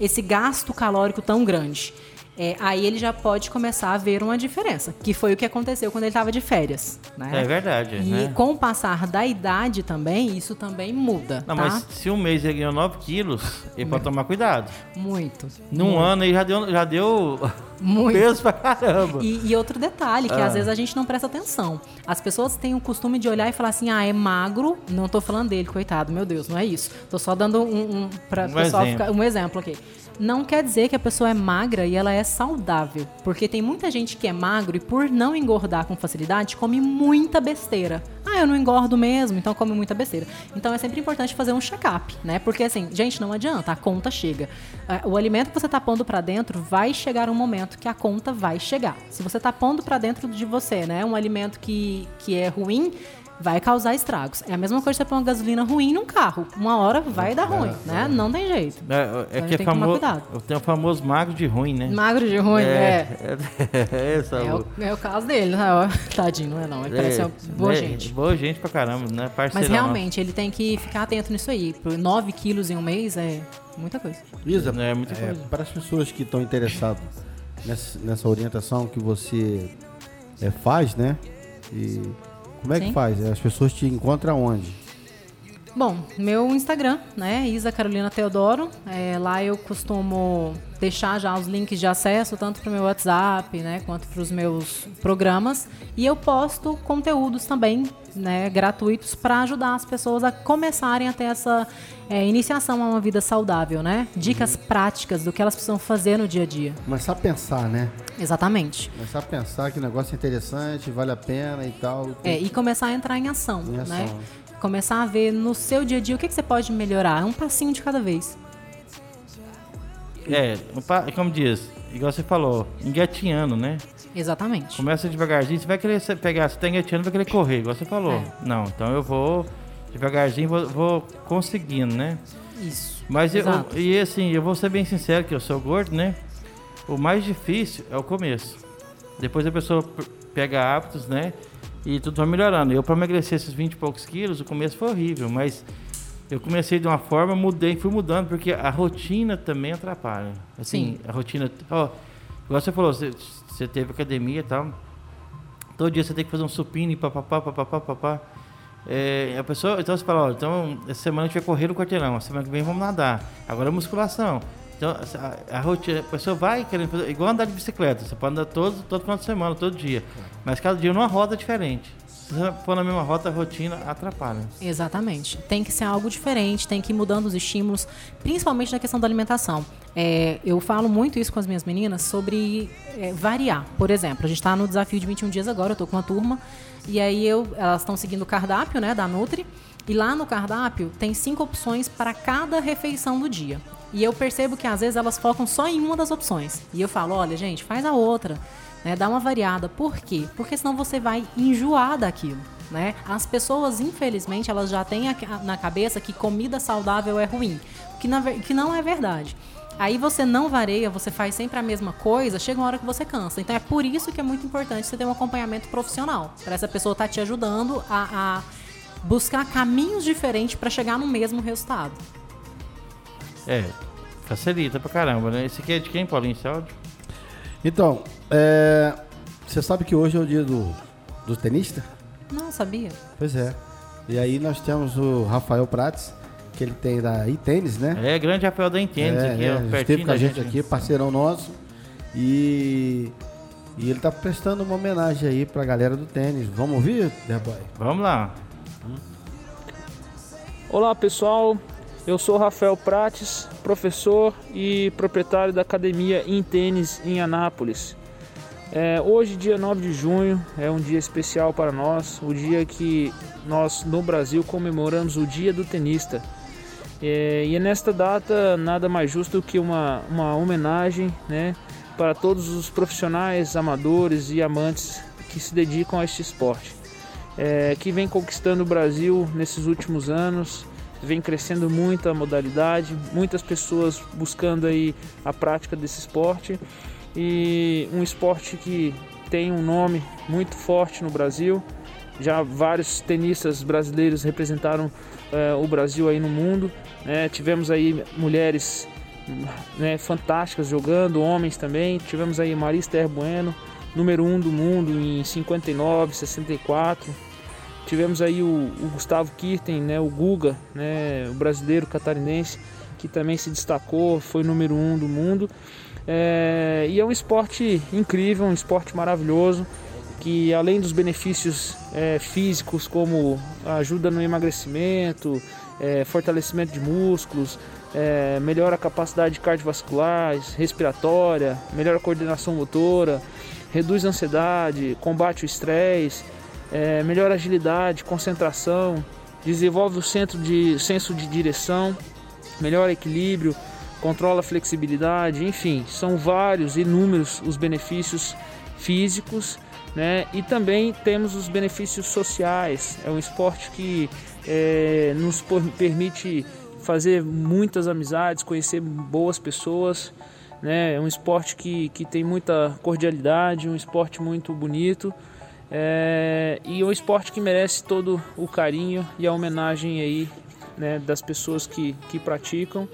[SPEAKER 4] esse gasto calórico tão grande. É, aí ele já pode começar a ver uma diferença, que foi o que aconteceu quando ele estava de férias. Né?
[SPEAKER 2] É verdade.
[SPEAKER 4] E
[SPEAKER 2] né?
[SPEAKER 4] com o passar da idade também, isso também muda.
[SPEAKER 2] Não,
[SPEAKER 4] tá?
[SPEAKER 2] mas se um mês ele ganhou 9 quilos, ele pode tomar cuidado.
[SPEAKER 4] Muito.
[SPEAKER 2] Num ano ele já deu, já deu
[SPEAKER 4] Muito.
[SPEAKER 2] peso pra caramba.
[SPEAKER 4] E, e outro detalhe, que
[SPEAKER 2] Ah.
[SPEAKER 4] às vezes a gente não presta atenção. As pessoas têm o costume de olhar e falar assim, ah, é magro. Não tô falando dele, coitado, meu Deus, não é isso. Tô só dando um, um pra
[SPEAKER 2] Um
[SPEAKER 4] pessoal
[SPEAKER 2] exemplo.
[SPEAKER 4] ficar- um exemplo aqui. Não quer dizer que a pessoa é magra e ela é saudável. Porque tem muita gente que é magro e por não engordar com facilidade, come muita besteira. Ah, eu não engordo mesmo, então come muita besteira. Então é sempre importante fazer um check-up, né? Porque assim, gente, não adianta, a conta chega. Ah, O alimento que você tá pondo pra dentro vai chegar um momento que a conta vai chegar. Se você tá pondo pra dentro de você, né, um alimento que, que é ruim, vai causar estragos. É a mesma coisa que você põe uma gasolina ruim num carro. Uma hora vai dar ruim, né? Não tem jeito.
[SPEAKER 2] É, é
[SPEAKER 4] Então
[SPEAKER 2] que é
[SPEAKER 4] que
[SPEAKER 2] famoso.
[SPEAKER 4] cuidado.
[SPEAKER 2] Tem o famoso magro de ruim, né?
[SPEAKER 4] Magro de ruim, é.
[SPEAKER 2] é, é, essa,
[SPEAKER 4] É o, é o caso dele, né? Tadinho, não é não. Ele parece uma boa
[SPEAKER 2] é,
[SPEAKER 4] gente.
[SPEAKER 2] Boa gente pra caramba, né? Parceirão.
[SPEAKER 4] Mas realmente, ele tem que ficar atento nisso aí. Por 9 quilos em um mês é muita coisa.
[SPEAKER 3] Isa,
[SPEAKER 2] É muita
[SPEAKER 3] é,
[SPEAKER 2] coisa.
[SPEAKER 3] para as pessoas que estão interessadas nessa, nessa orientação que você é, faz, né? E como é que
[SPEAKER 4] Sim.
[SPEAKER 3] faz? As pessoas te encontram onde?
[SPEAKER 4] Bom, meu Instagram, né? Isa Carolina Teodoro. É, lá eu costumo deixar já os links de acesso, tanto para o meu WhatsApp, né? Quanto para os meus programas. E eu posto conteúdos também, né? Gratuitos para ajudar as pessoas a começarem a ter essa é, iniciação a uma vida saudável, né? Dicas práticas do que elas precisam fazer no dia a dia.
[SPEAKER 3] Começar a pensar, né?
[SPEAKER 4] Exatamente.
[SPEAKER 3] Começar a pensar que o negócio é interessante, vale a pena e tal.
[SPEAKER 4] É, e começar a entrar em ação,
[SPEAKER 3] Em ação.
[SPEAKER 4] né? Começar a ver no seu dia a dia o que, que você pode melhorar. É um passinho de cada vez.
[SPEAKER 2] É, um como diz, igual você falou, engatinhando, né?
[SPEAKER 4] Exatamente.
[SPEAKER 2] Começa devagarzinho, você vai querer pegar, você tá engatinhando, vai querer correr, igual você falou.
[SPEAKER 4] É.
[SPEAKER 2] Não, então eu vou devagarzinho, vou, vou conseguindo, né?
[SPEAKER 4] Isso.
[SPEAKER 2] Mas eu, e assim, eu vou ser bem sincero que eu sou gordo, né? O mais difícil é o começo. Depois a pessoa pega hábitos, né? E tudo vai melhorando. Eu, para emagrecer esses 20 e poucos quilos, o começo foi horrível, mas eu comecei de uma forma, mudei, fui mudando, porque a rotina também atrapalha. Assim,
[SPEAKER 4] Sim.
[SPEAKER 2] a rotina. Ó, igual você falou, você, você teve academia e tal. Todo dia você tem que fazer um supino e papapá, papapá, papapá. É, a pessoa, então você fala, ó, então essa semana a gente vai correr no quarteirão, a semana que vem vamos nadar. Agora é musculação. Então a, a rotina, a pessoa vai querendo fazer, igual andar de bicicleta, você pode andar todo, todo final de semana, todo dia. Mas cada dia numa rota diferente. Se for na mesma rota, a rotina atrapalha.
[SPEAKER 4] Exatamente. Tem que ser algo diferente, tem que ir mudando os estímulos, principalmente na questão da alimentação. É, eu falo muito isso com as minhas meninas sobre é, variar. Por exemplo, a gente está no desafio de 21 dias agora, eu estou com uma turma, e aí eu, elas estão seguindo o cardápio né, da Nutri, e lá no cardápio tem cinco opções para cada refeição do dia. E eu percebo que às vezes elas focam só em uma das opções. E eu falo, olha, gente, faz a outra. Né, dá uma variada. Por quê? Porque senão você vai enjoar daquilo. Né? As pessoas, infelizmente, elas já têm na cabeça que comida saudável é ruim, que, na que não é verdade. Aí você não varia, você faz sempre a mesma coisa, chega uma hora que você cansa. Então é por isso que é muito importante você ter um acompanhamento profissional. Para essa pessoa estar te ajudando a, a buscar caminhos diferentes para chegar no mesmo resultado.
[SPEAKER 2] É, facilita pra caramba, né? Esse aqui é de quem, Paulinho? Esse áudio?
[SPEAKER 3] Então, é, você sabe que hoje é o dia do, do tenista?
[SPEAKER 4] Não, sabia?
[SPEAKER 3] Pois é. E aí nós temos o Rafael Prates, que ele tem da iTênis, né?
[SPEAKER 2] É, grande Rafael da Intênis
[SPEAKER 3] É,
[SPEAKER 2] aqui,
[SPEAKER 3] é,
[SPEAKER 2] ó,
[SPEAKER 3] ele
[SPEAKER 2] pertinho
[SPEAKER 3] esteve com a gente
[SPEAKER 2] né?
[SPEAKER 3] aqui, parceirão nosso. E, e ele tá prestando uma homenagem aí pra galera do tênis. Vamos ouvir, The Boy?
[SPEAKER 2] Vamos lá.
[SPEAKER 7] Olá pessoal, eu sou Rafael Prates, professor e proprietário da Academia em Tênis em Anápolis. É, hoje, dia 9 de junho, é um dia especial para nós, o dia que nós no Brasil comemoramos o Dia do Tenista. É, e é nesta data nada mais justo que uma, uma homenagem né, para todos os profissionais, amadores e amantes que se dedicam a este esporte é, que vem conquistando o Brasil nesses últimos anos, vem crescendo muito a modalidade, muitas pessoas buscando aí a prática desse esporte e um esporte que tem um nome muito forte no Brasil. Já vários tenistas brasileiros representaram é, o Brasil aí no mundo. né? Tivemos aí mulheres né, fantásticas jogando, homens também. Tivemos aí Marista Bueno, número 1 um do mundo em 59, 64. Tivemos aí o, o Gustavo Kirten, né, o Guga, né, o brasileiro catarinense, que também se destacou, foi número 1 um do mundo. É, e é um esporte incrível, um esporte maravilhoso, que além dos benefícios é, físicos, como ajuda no emagrecimento, é, fortalecimento de músculos, é, melhora a capacidade cardiovascular, respiratória, melhora a coordenação motora, reduz a ansiedade, combate o estresse, é, melhora a agilidade, concentração, desenvolve o centro de senso de direção, melhora equilíbrio, controla a flexibilidade, enfim, são vários, inúmeros os benefícios físicos, né? E também temos os benefícios sociais. É um esporte que é, nos permite fazer muitas amizades, conhecer boas pessoas. Né? É um esporte que, que tem muita cordialidade, um esporte muito bonito. É, e um esporte que merece todo o carinho e a homenagem aí né, das pessoas que, que praticam.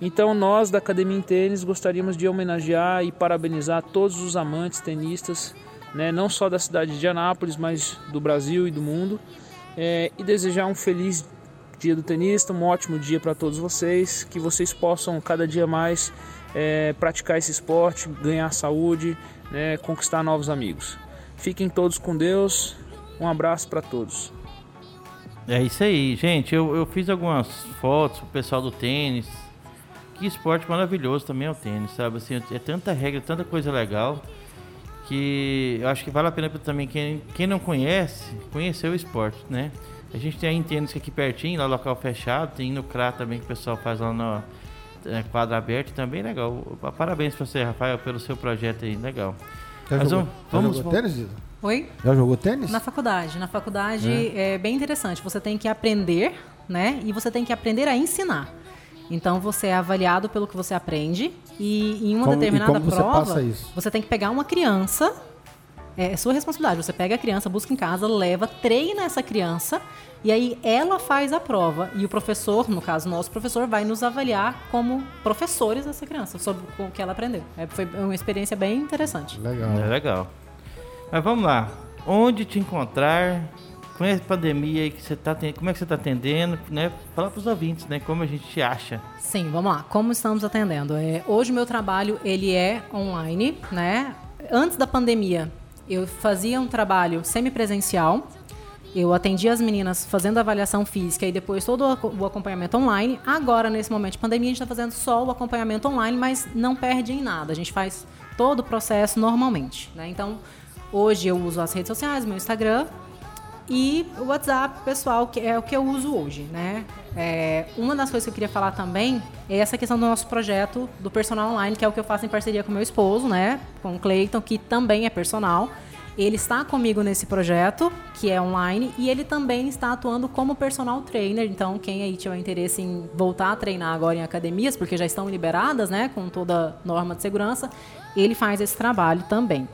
[SPEAKER 7] Então nós da Academia em Tênis gostaríamos de homenagear e parabenizar todos os amantes tenistas, né, não só da cidade de Anápolis, mas do Brasil e do mundo, é, e desejar um feliz dia do tenista, um ótimo dia para todos vocês, que vocês possam cada dia mais é, praticar esse esporte, ganhar saúde, né, conquistar novos amigos. Fiquem todos com Deus, um abraço para todos.
[SPEAKER 2] É isso aí, gente. Eu, eu fiz algumas fotos pro pessoal do tênis. Que esporte maravilhoso também é o tênis, sabe? Assim, é tanta regra, tanta coisa legal que eu acho que vale a pena também quem, quem não conhece, conhecer o esporte, né? A gente tem a Tênis aqui pertinho, lá local fechado, tem no CRA também que o pessoal faz lá no é, quadro aberto, também legal. Parabéns para você, Rafael, pelo seu projeto aí, legal.
[SPEAKER 3] Já Mas jogou, vamos, já jogou tênis, Isa?
[SPEAKER 4] Oi?
[SPEAKER 3] Já jogou tênis?
[SPEAKER 4] Na faculdade. Na faculdade é. é bem interessante. Você tem que aprender, né? E você tem que aprender a ensinar. Então você é avaliado pelo que você aprende e em uma como, determinada prova você, você, tem que pegar uma criança. É, é sua responsabilidade. Você pega a criança, busca em casa, leva, treina essa criança e aí ela faz a prova e o professor, no caso nosso professor, vai nos avaliar como professores dessa criança sobre o que ela aprendeu. É, foi uma experiência bem interessante.
[SPEAKER 2] Legal. É legal. Mas vamos lá. Onde te encontrar? Com a pandemia aí que você tá como é que você está atendendo, né? Fala para os ouvintes, né? Como a gente te acha?
[SPEAKER 4] Sim, vamos lá. Como estamos atendendo? É, hoje o meu trabalho ele é online, né? Antes da pandemia, eu fazia um trabalho semipresencial. Eu atendia as meninas fazendo avaliação física e depois todo o acompanhamento online. Agora, nesse momento de pandemia, a gente está fazendo só o acompanhamento online, mas não perde em nada. A gente faz todo o processo normalmente. Né? Então, hoje eu uso as redes sociais, meu Instagram, e o WhatsApp pessoal, que é o que eu uso hoje, né? É, uma das coisas que eu queria falar também é essa questão do nosso projeto do personal online, que é o que eu faço em parceria com meu esposo, né? Com o Cleiton, que também é personal. Ele está comigo nesse projeto, que é online, e ele também está atuando como personal trainer. Então, quem aí tiver interesse em voltar a treinar agora em academias, porque já estão liberadas, né, com toda norma de segurança, ele faz esse trabalho também.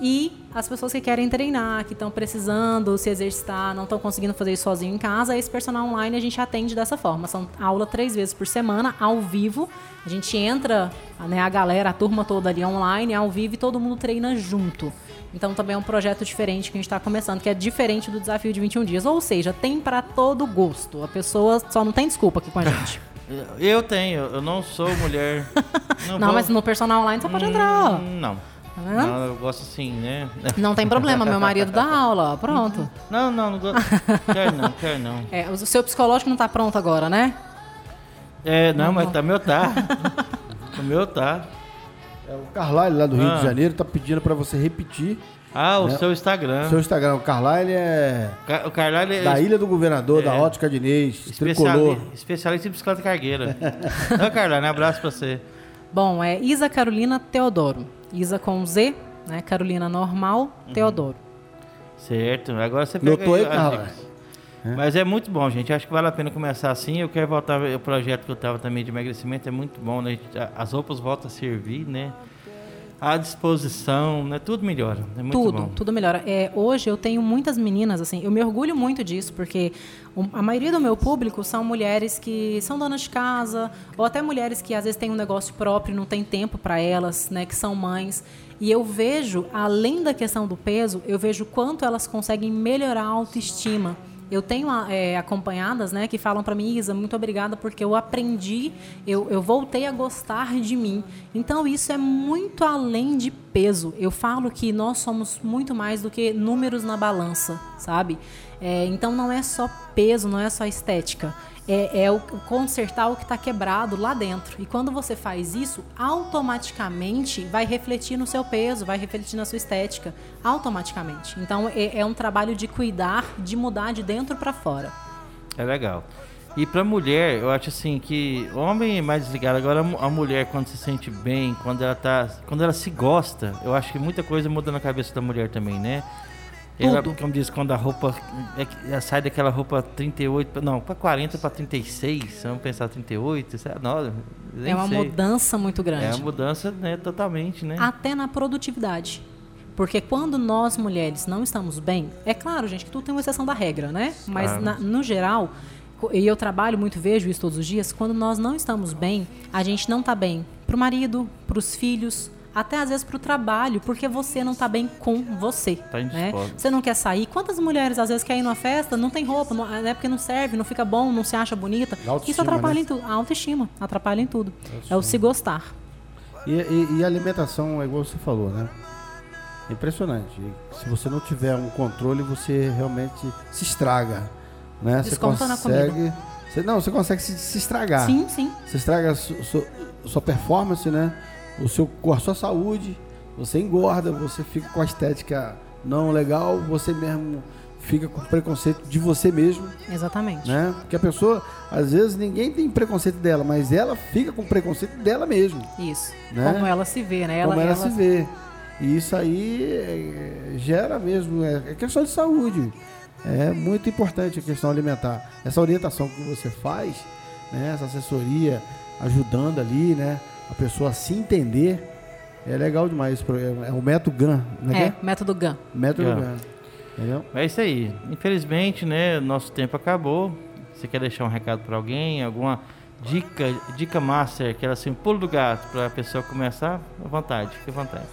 [SPEAKER 4] E as pessoas que querem treinar, que estão precisando se exercitar, não estão conseguindo fazer isso sozinho em casa, esse personal online a gente atende dessa forma. São aula três vezes por semana, ao vivo. A gente entra, né, a galera, a turma toda ali online, ao vivo, e todo mundo treina junto. Então também é um projeto diferente que a gente está começando, que é diferente do desafio de 21 dias. Ou seja, tem para todo gosto. A pessoa só não tem desculpa aqui com a gente.
[SPEAKER 2] Eu tenho, eu não sou mulher.
[SPEAKER 4] Não, não vou... mas no personal online você pode entrar.
[SPEAKER 2] Hum, não. Tá não, eu gosto assim, né?
[SPEAKER 4] Não tem problema, meu marido dá aula, pronto.
[SPEAKER 2] Não, não, não gosto. quer não, quer não.
[SPEAKER 4] É, o seu psicológico não tá pronto agora, né?
[SPEAKER 2] É, não, não mas tá, meu tá. o meu tá.
[SPEAKER 3] É, o Carlyle lá do Rio ah. de Janeiro tá pedindo para você repetir.
[SPEAKER 2] Ah, o né? seu Instagram.
[SPEAKER 3] Seu Instagram, o Carlyle é.
[SPEAKER 2] O Carlyle é.
[SPEAKER 3] Da Ilha do Governador, é. da Ótica Inês,
[SPEAKER 2] Especiali... Especialista em bicicleta cargueira. Não, Carlyle, um abraço pra você.
[SPEAKER 4] Bom, é Isa Carolina Teodoro. Isa com Z, né? Carolina normal, uhum. Teodoro.
[SPEAKER 2] Certo. Agora você pega
[SPEAKER 3] Notou aí, Carla.
[SPEAKER 2] É. Mas é muito bom, gente. Acho que vale a pena começar assim. Eu quero voltar o projeto que eu estava também de emagrecimento. É muito bom, né? As roupas voltam a servir, né? A disposição, né? Tudo melhora. É muito
[SPEAKER 4] tudo,
[SPEAKER 2] bom.
[SPEAKER 4] tudo melhora. É, hoje eu tenho muitas meninas, assim, eu me orgulho muito disso, porque a maioria do meu público são mulheres que são donas de casa, ou até mulheres que às vezes têm um negócio próprio, não tem tempo para elas, né, que são mães. E eu vejo, além da questão do peso, eu vejo quanto elas conseguem melhorar a autoestima. Eu tenho a- é, acompanhadas, né, que falam para mim, Isa, muito obrigada porque eu aprendi, eu, eu voltei a gostar de mim. Então isso é muito além de peso. Eu falo que nós somos muito mais do que números na balança, sabe? É, então não é só peso, não é só estética. É, é o consertar o que está quebrado lá dentro. E quando você faz isso, automaticamente vai refletir no seu peso, vai refletir na sua estética, automaticamente. Então é, é um trabalho de cuidar, de mudar de dentro para fora.
[SPEAKER 2] É legal. E pra mulher, eu acho assim que homem é mais desligado. Agora a mulher, quando se sente bem, quando ela tá. Quando ela se gosta, eu acho que muita coisa muda na cabeça da mulher também, né?
[SPEAKER 4] Tudo.
[SPEAKER 2] como diz, quando a roupa é ela sai daquela roupa 38, pra- não, pra 40 pra 36, vamos pensar 38, sei lá, não,
[SPEAKER 4] é uma
[SPEAKER 2] sei.
[SPEAKER 4] mudança muito grande.
[SPEAKER 2] É uma mudança, né, totalmente, né?
[SPEAKER 4] até na produtividade. Porque quando nós mulheres não estamos bem, é claro, gente, que tudo tem uma exceção da regra, né? Mas
[SPEAKER 2] Claro.
[SPEAKER 4] na- no geral, e eu trabalho muito, vejo isso todos os dias, quando nós não estamos bem, a gente não está bem pro marido, pros filhos, até às vezes pro trabalho, porque você não está bem com você.
[SPEAKER 2] Tá
[SPEAKER 4] né? Você não quer sair. Quantas mulheres às vezes querem ir numa festa, não tem roupa, não, é porque não serve, não fica bom, não se acha bonita. Isso atrapalha
[SPEAKER 3] né?
[SPEAKER 4] em tudo. A autoestima atrapalha em tudo. É o se gostar.
[SPEAKER 3] E, e- e a alimentação é igual você falou, né? É impressionante. Se você não tiver um controle, você realmente se estraga. Né? Você
[SPEAKER 4] Desconta na
[SPEAKER 3] consegue. Você, não, você consegue se, se estragar.
[SPEAKER 4] Sim, sim.
[SPEAKER 3] Você estraga a su- su- sua performance, né? O seu, com a sua saúde. Você engorda, você fica com a estética não legal, você mesmo fica com preconceito de você mesmo,
[SPEAKER 4] Exatamente.
[SPEAKER 3] né? Porque a pessoa, às vezes, ninguém tem preconceito dela, mas ela fica com preconceito dela mesmo.
[SPEAKER 4] Isso.
[SPEAKER 3] Né?
[SPEAKER 4] Como ela se vê, né?
[SPEAKER 3] como ela, se vê. E isso aí é, gera mesmo, é, é questão de saúde. É muito importante a questão alimentar. Essa orientação que você faz, né, essa assessoria ajudando ali, né, a pessoa se entender, é legal demais. É é o método GAN, né?
[SPEAKER 4] É, método GAN.
[SPEAKER 3] Método
[SPEAKER 2] GAN.
[SPEAKER 3] GAN. Entendeu?
[SPEAKER 2] É isso aí. Infelizmente, né, nosso tempo acabou. Você quer deixar um recado para alguém? Alguma dica, dica master, que era assim, um pulo do gato para a pessoa começar? À vontade, fique à vontade.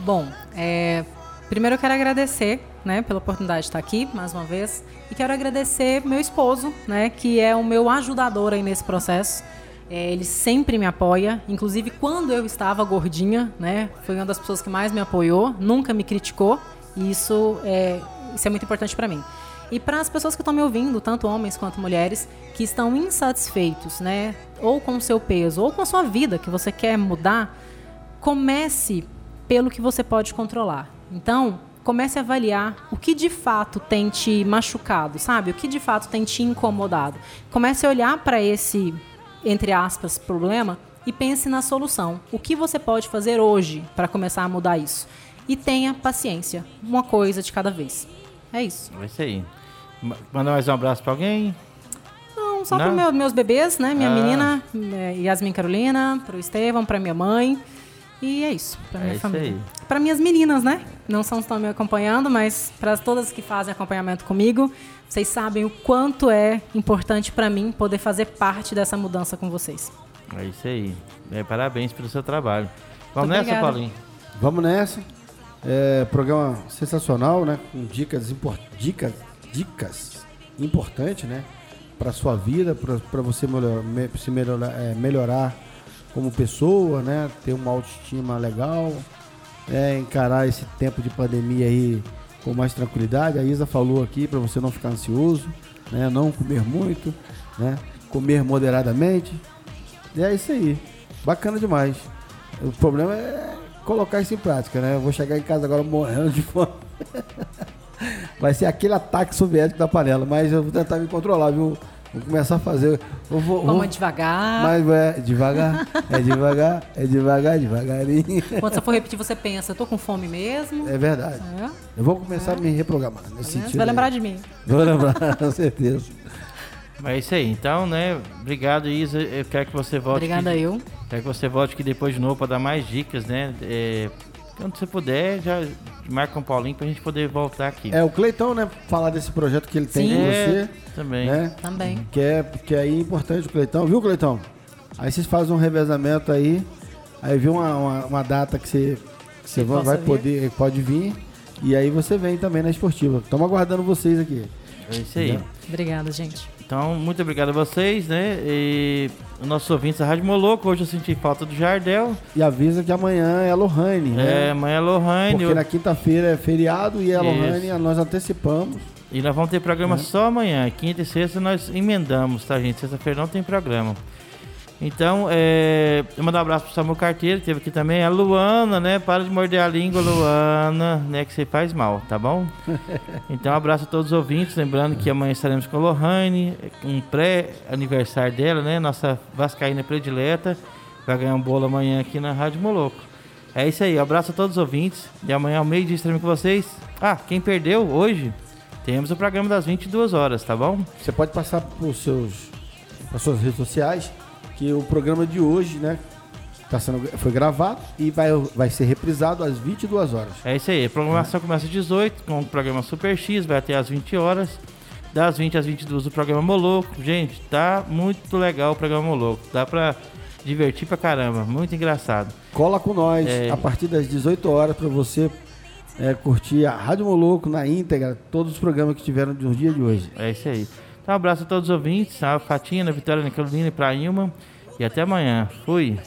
[SPEAKER 4] Bom, é, primeiro eu quero agradecer, né, pela oportunidade de estar aqui mais uma vez e quero agradecer meu esposo, né, que é o meu ajudador aí nesse processo. É, ele sempre me apoia, inclusive quando eu estava gordinha, né, foi uma das pessoas que mais me apoiou, nunca me criticou e isso é, isso é muito importante para mim. E para as pessoas que estão me ouvindo, tanto homens quanto mulheres, que estão insatisfeitos, né, ou com o seu peso, ou com a sua vida que você quer mudar, comece pelo que você pode controlar. Então, comece a avaliar o que de fato tem te machucado, sabe? O que de fato tem te incomodado. Comece a olhar para esse, entre aspas, problema e pense na solução. O que você pode fazer hoje para começar a mudar isso? E tenha paciência, uma coisa de cada vez. É isso.
[SPEAKER 2] É isso aí. Ma- Mandar mais um abraço para alguém?
[SPEAKER 4] Não, só para meus bebês, né? Minha
[SPEAKER 2] Ah.
[SPEAKER 4] menina, eh, Yasmin Carolina, para o Estevão, para minha mãe. E é isso, para minha
[SPEAKER 2] É isso
[SPEAKER 4] família.
[SPEAKER 2] aí.
[SPEAKER 4] Para minhas meninas, né? Não são estão me acompanhando, mas para todas que fazem acompanhamento comigo, vocês sabem o quanto é importante para mim poder fazer parte dessa mudança com vocês.
[SPEAKER 2] É isso aí. É, parabéns pelo seu trabalho. Vamos
[SPEAKER 4] Muito
[SPEAKER 2] nessa,
[SPEAKER 4] obrigada.
[SPEAKER 2] Paulinho?
[SPEAKER 3] Vamos nessa. É, programa sensacional, né? Com dicas, dicas, dicas importantes, né? Para sua vida, para você melhor, me- se melhorar, é, melhorar como pessoa, né? Ter uma autoestima legal, é, encarar esse tempo de pandemia aí com mais tranquilidade. A Isa falou aqui para você não ficar ansioso, né? Não comer muito, né? Comer moderadamente. E é isso aí. Bacana demais. O problema é colocar isso em prática, né? Eu vou chegar em casa agora morrendo de fome. Vai ser aquele ataque soviético da panela, mas eu vou tentar me controlar, viu? Vou começar a fazer. Eu vou,
[SPEAKER 4] Coma
[SPEAKER 3] vou-
[SPEAKER 4] devagar.
[SPEAKER 3] mas é devagar, é devagar, é devagar, devagarinho.
[SPEAKER 4] Quando você for repetir, você pensa, eu tô com fome mesmo.
[SPEAKER 3] É verdade.
[SPEAKER 4] É,
[SPEAKER 3] Eu vou começar a me reprogramar nesse
[SPEAKER 4] né?
[SPEAKER 3] sentido.
[SPEAKER 4] Você vai lembrar
[SPEAKER 3] aí.
[SPEAKER 4] de mim.
[SPEAKER 3] Vou lembrar, com certeza.
[SPEAKER 2] Mas é isso aí. Então, né? Obrigado, Isa. Eu quero que você volte.
[SPEAKER 4] Obrigada
[SPEAKER 2] aqui,
[SPEAKER 4] eu.
[SPEAKER 2] Quero que você volte aqui depois de novo para dar mais dicas, né? É, quando você puder, já marca um Paulinho pra gente poder voltar aqui.
[SPEAKER 3] É, o Cleitão, né? Falar desse projeto que ele tem
[SPEAKER 4] Sim.
[SPEAKER 3] com
[SPEAKER 2] É,
[SPEAKER 3] você.
[SPEAKER 2] também.
[SPEAKER 3] Né?
[SPEAKER 4] Também.
[SPEAKER 3] Que é, que aí é importante o Cleitão, viu, Cleitão? Aí vocês fazem um revezamento aí, aí viu uma, uma, uma data que você, que você vai, vai
[SPEAKER 4] vir.
[SPEAKER 3] poder, pode vir, e aí você vem também na esportiva. Estamos aguardando vocês aqui.
[SPEAKER 2] É isso aí.
[SPEAKER 4] Obrigada, gente.
[SPEAKER 2] Então, muito obrigado a vocês, né? E os nossos ouvintes da Rádio Moloco. Hoje eu senti falta do Jardel.
[SPEAKER 3] E avisa que amanhã é a Lohane,
[SPEAKER 2] É,
[SPEAKER 3] né?
[SPEAKER 2] amanhã é Lohane.
[SPEAKER 3] Porque na quinta-feira é feriado e é a. Lohane, nós antecipamos.
[SPEAKER 2] E nós vamos ter programa só amanhã. Quinta e sexta nós emendamos, tá, gente? Sexta-feira não tem programa. Então, é, eu mando um abraço pro Samuel Carteiro, que teve aqui também. A Luana, né? Para de morder a língua, Luana, né? Que você faz mal, tá bom? Então, um abraço a todos os ouvintes. Lembrando que amanhã estaremos com a Lohane, um pré-aniversário dela, né? Nossa Vascaína predileta. Vai ganhar um bolo amanhã aqui na Rádio Moloco. É isso aí, um abraço a todos os ouvintes. E amanhã ao meio-dia estaremos com vocês. Ah, quem perdeu hoje, temos o programa das 22 horas, tá bom?
[SPEAKER 3] Você pode passar por seus, as suas redes sociais, que o programa de hoje, né? Tá sendo, foi gravado e vai, vai ser reprisado às 22 horas.
[SPEAKER 2] É isso aí. A programação começa às 18 com o programa Super X, vai até às 20 horas. Das 20 às 22 o programa Moloco. Gente, tá muito legal o programa Moloco. Dá pra divertir pra caramba. Muito engraçado.
[SPEAKER 3] Cola com nós
[SPEAKER 2] É.
[SPEAKER 3] a partir das 18 horas para você é, curtir a Rádio Moloco na íntegra, todos os programas que tiveram no dia de hoje.
[SPEAKER 2] É isso aí. Então, um abraço a todos os ouvintes. A Fatina, a Vitória, a Carolina e pra Ilma. E até amanhã. Fui.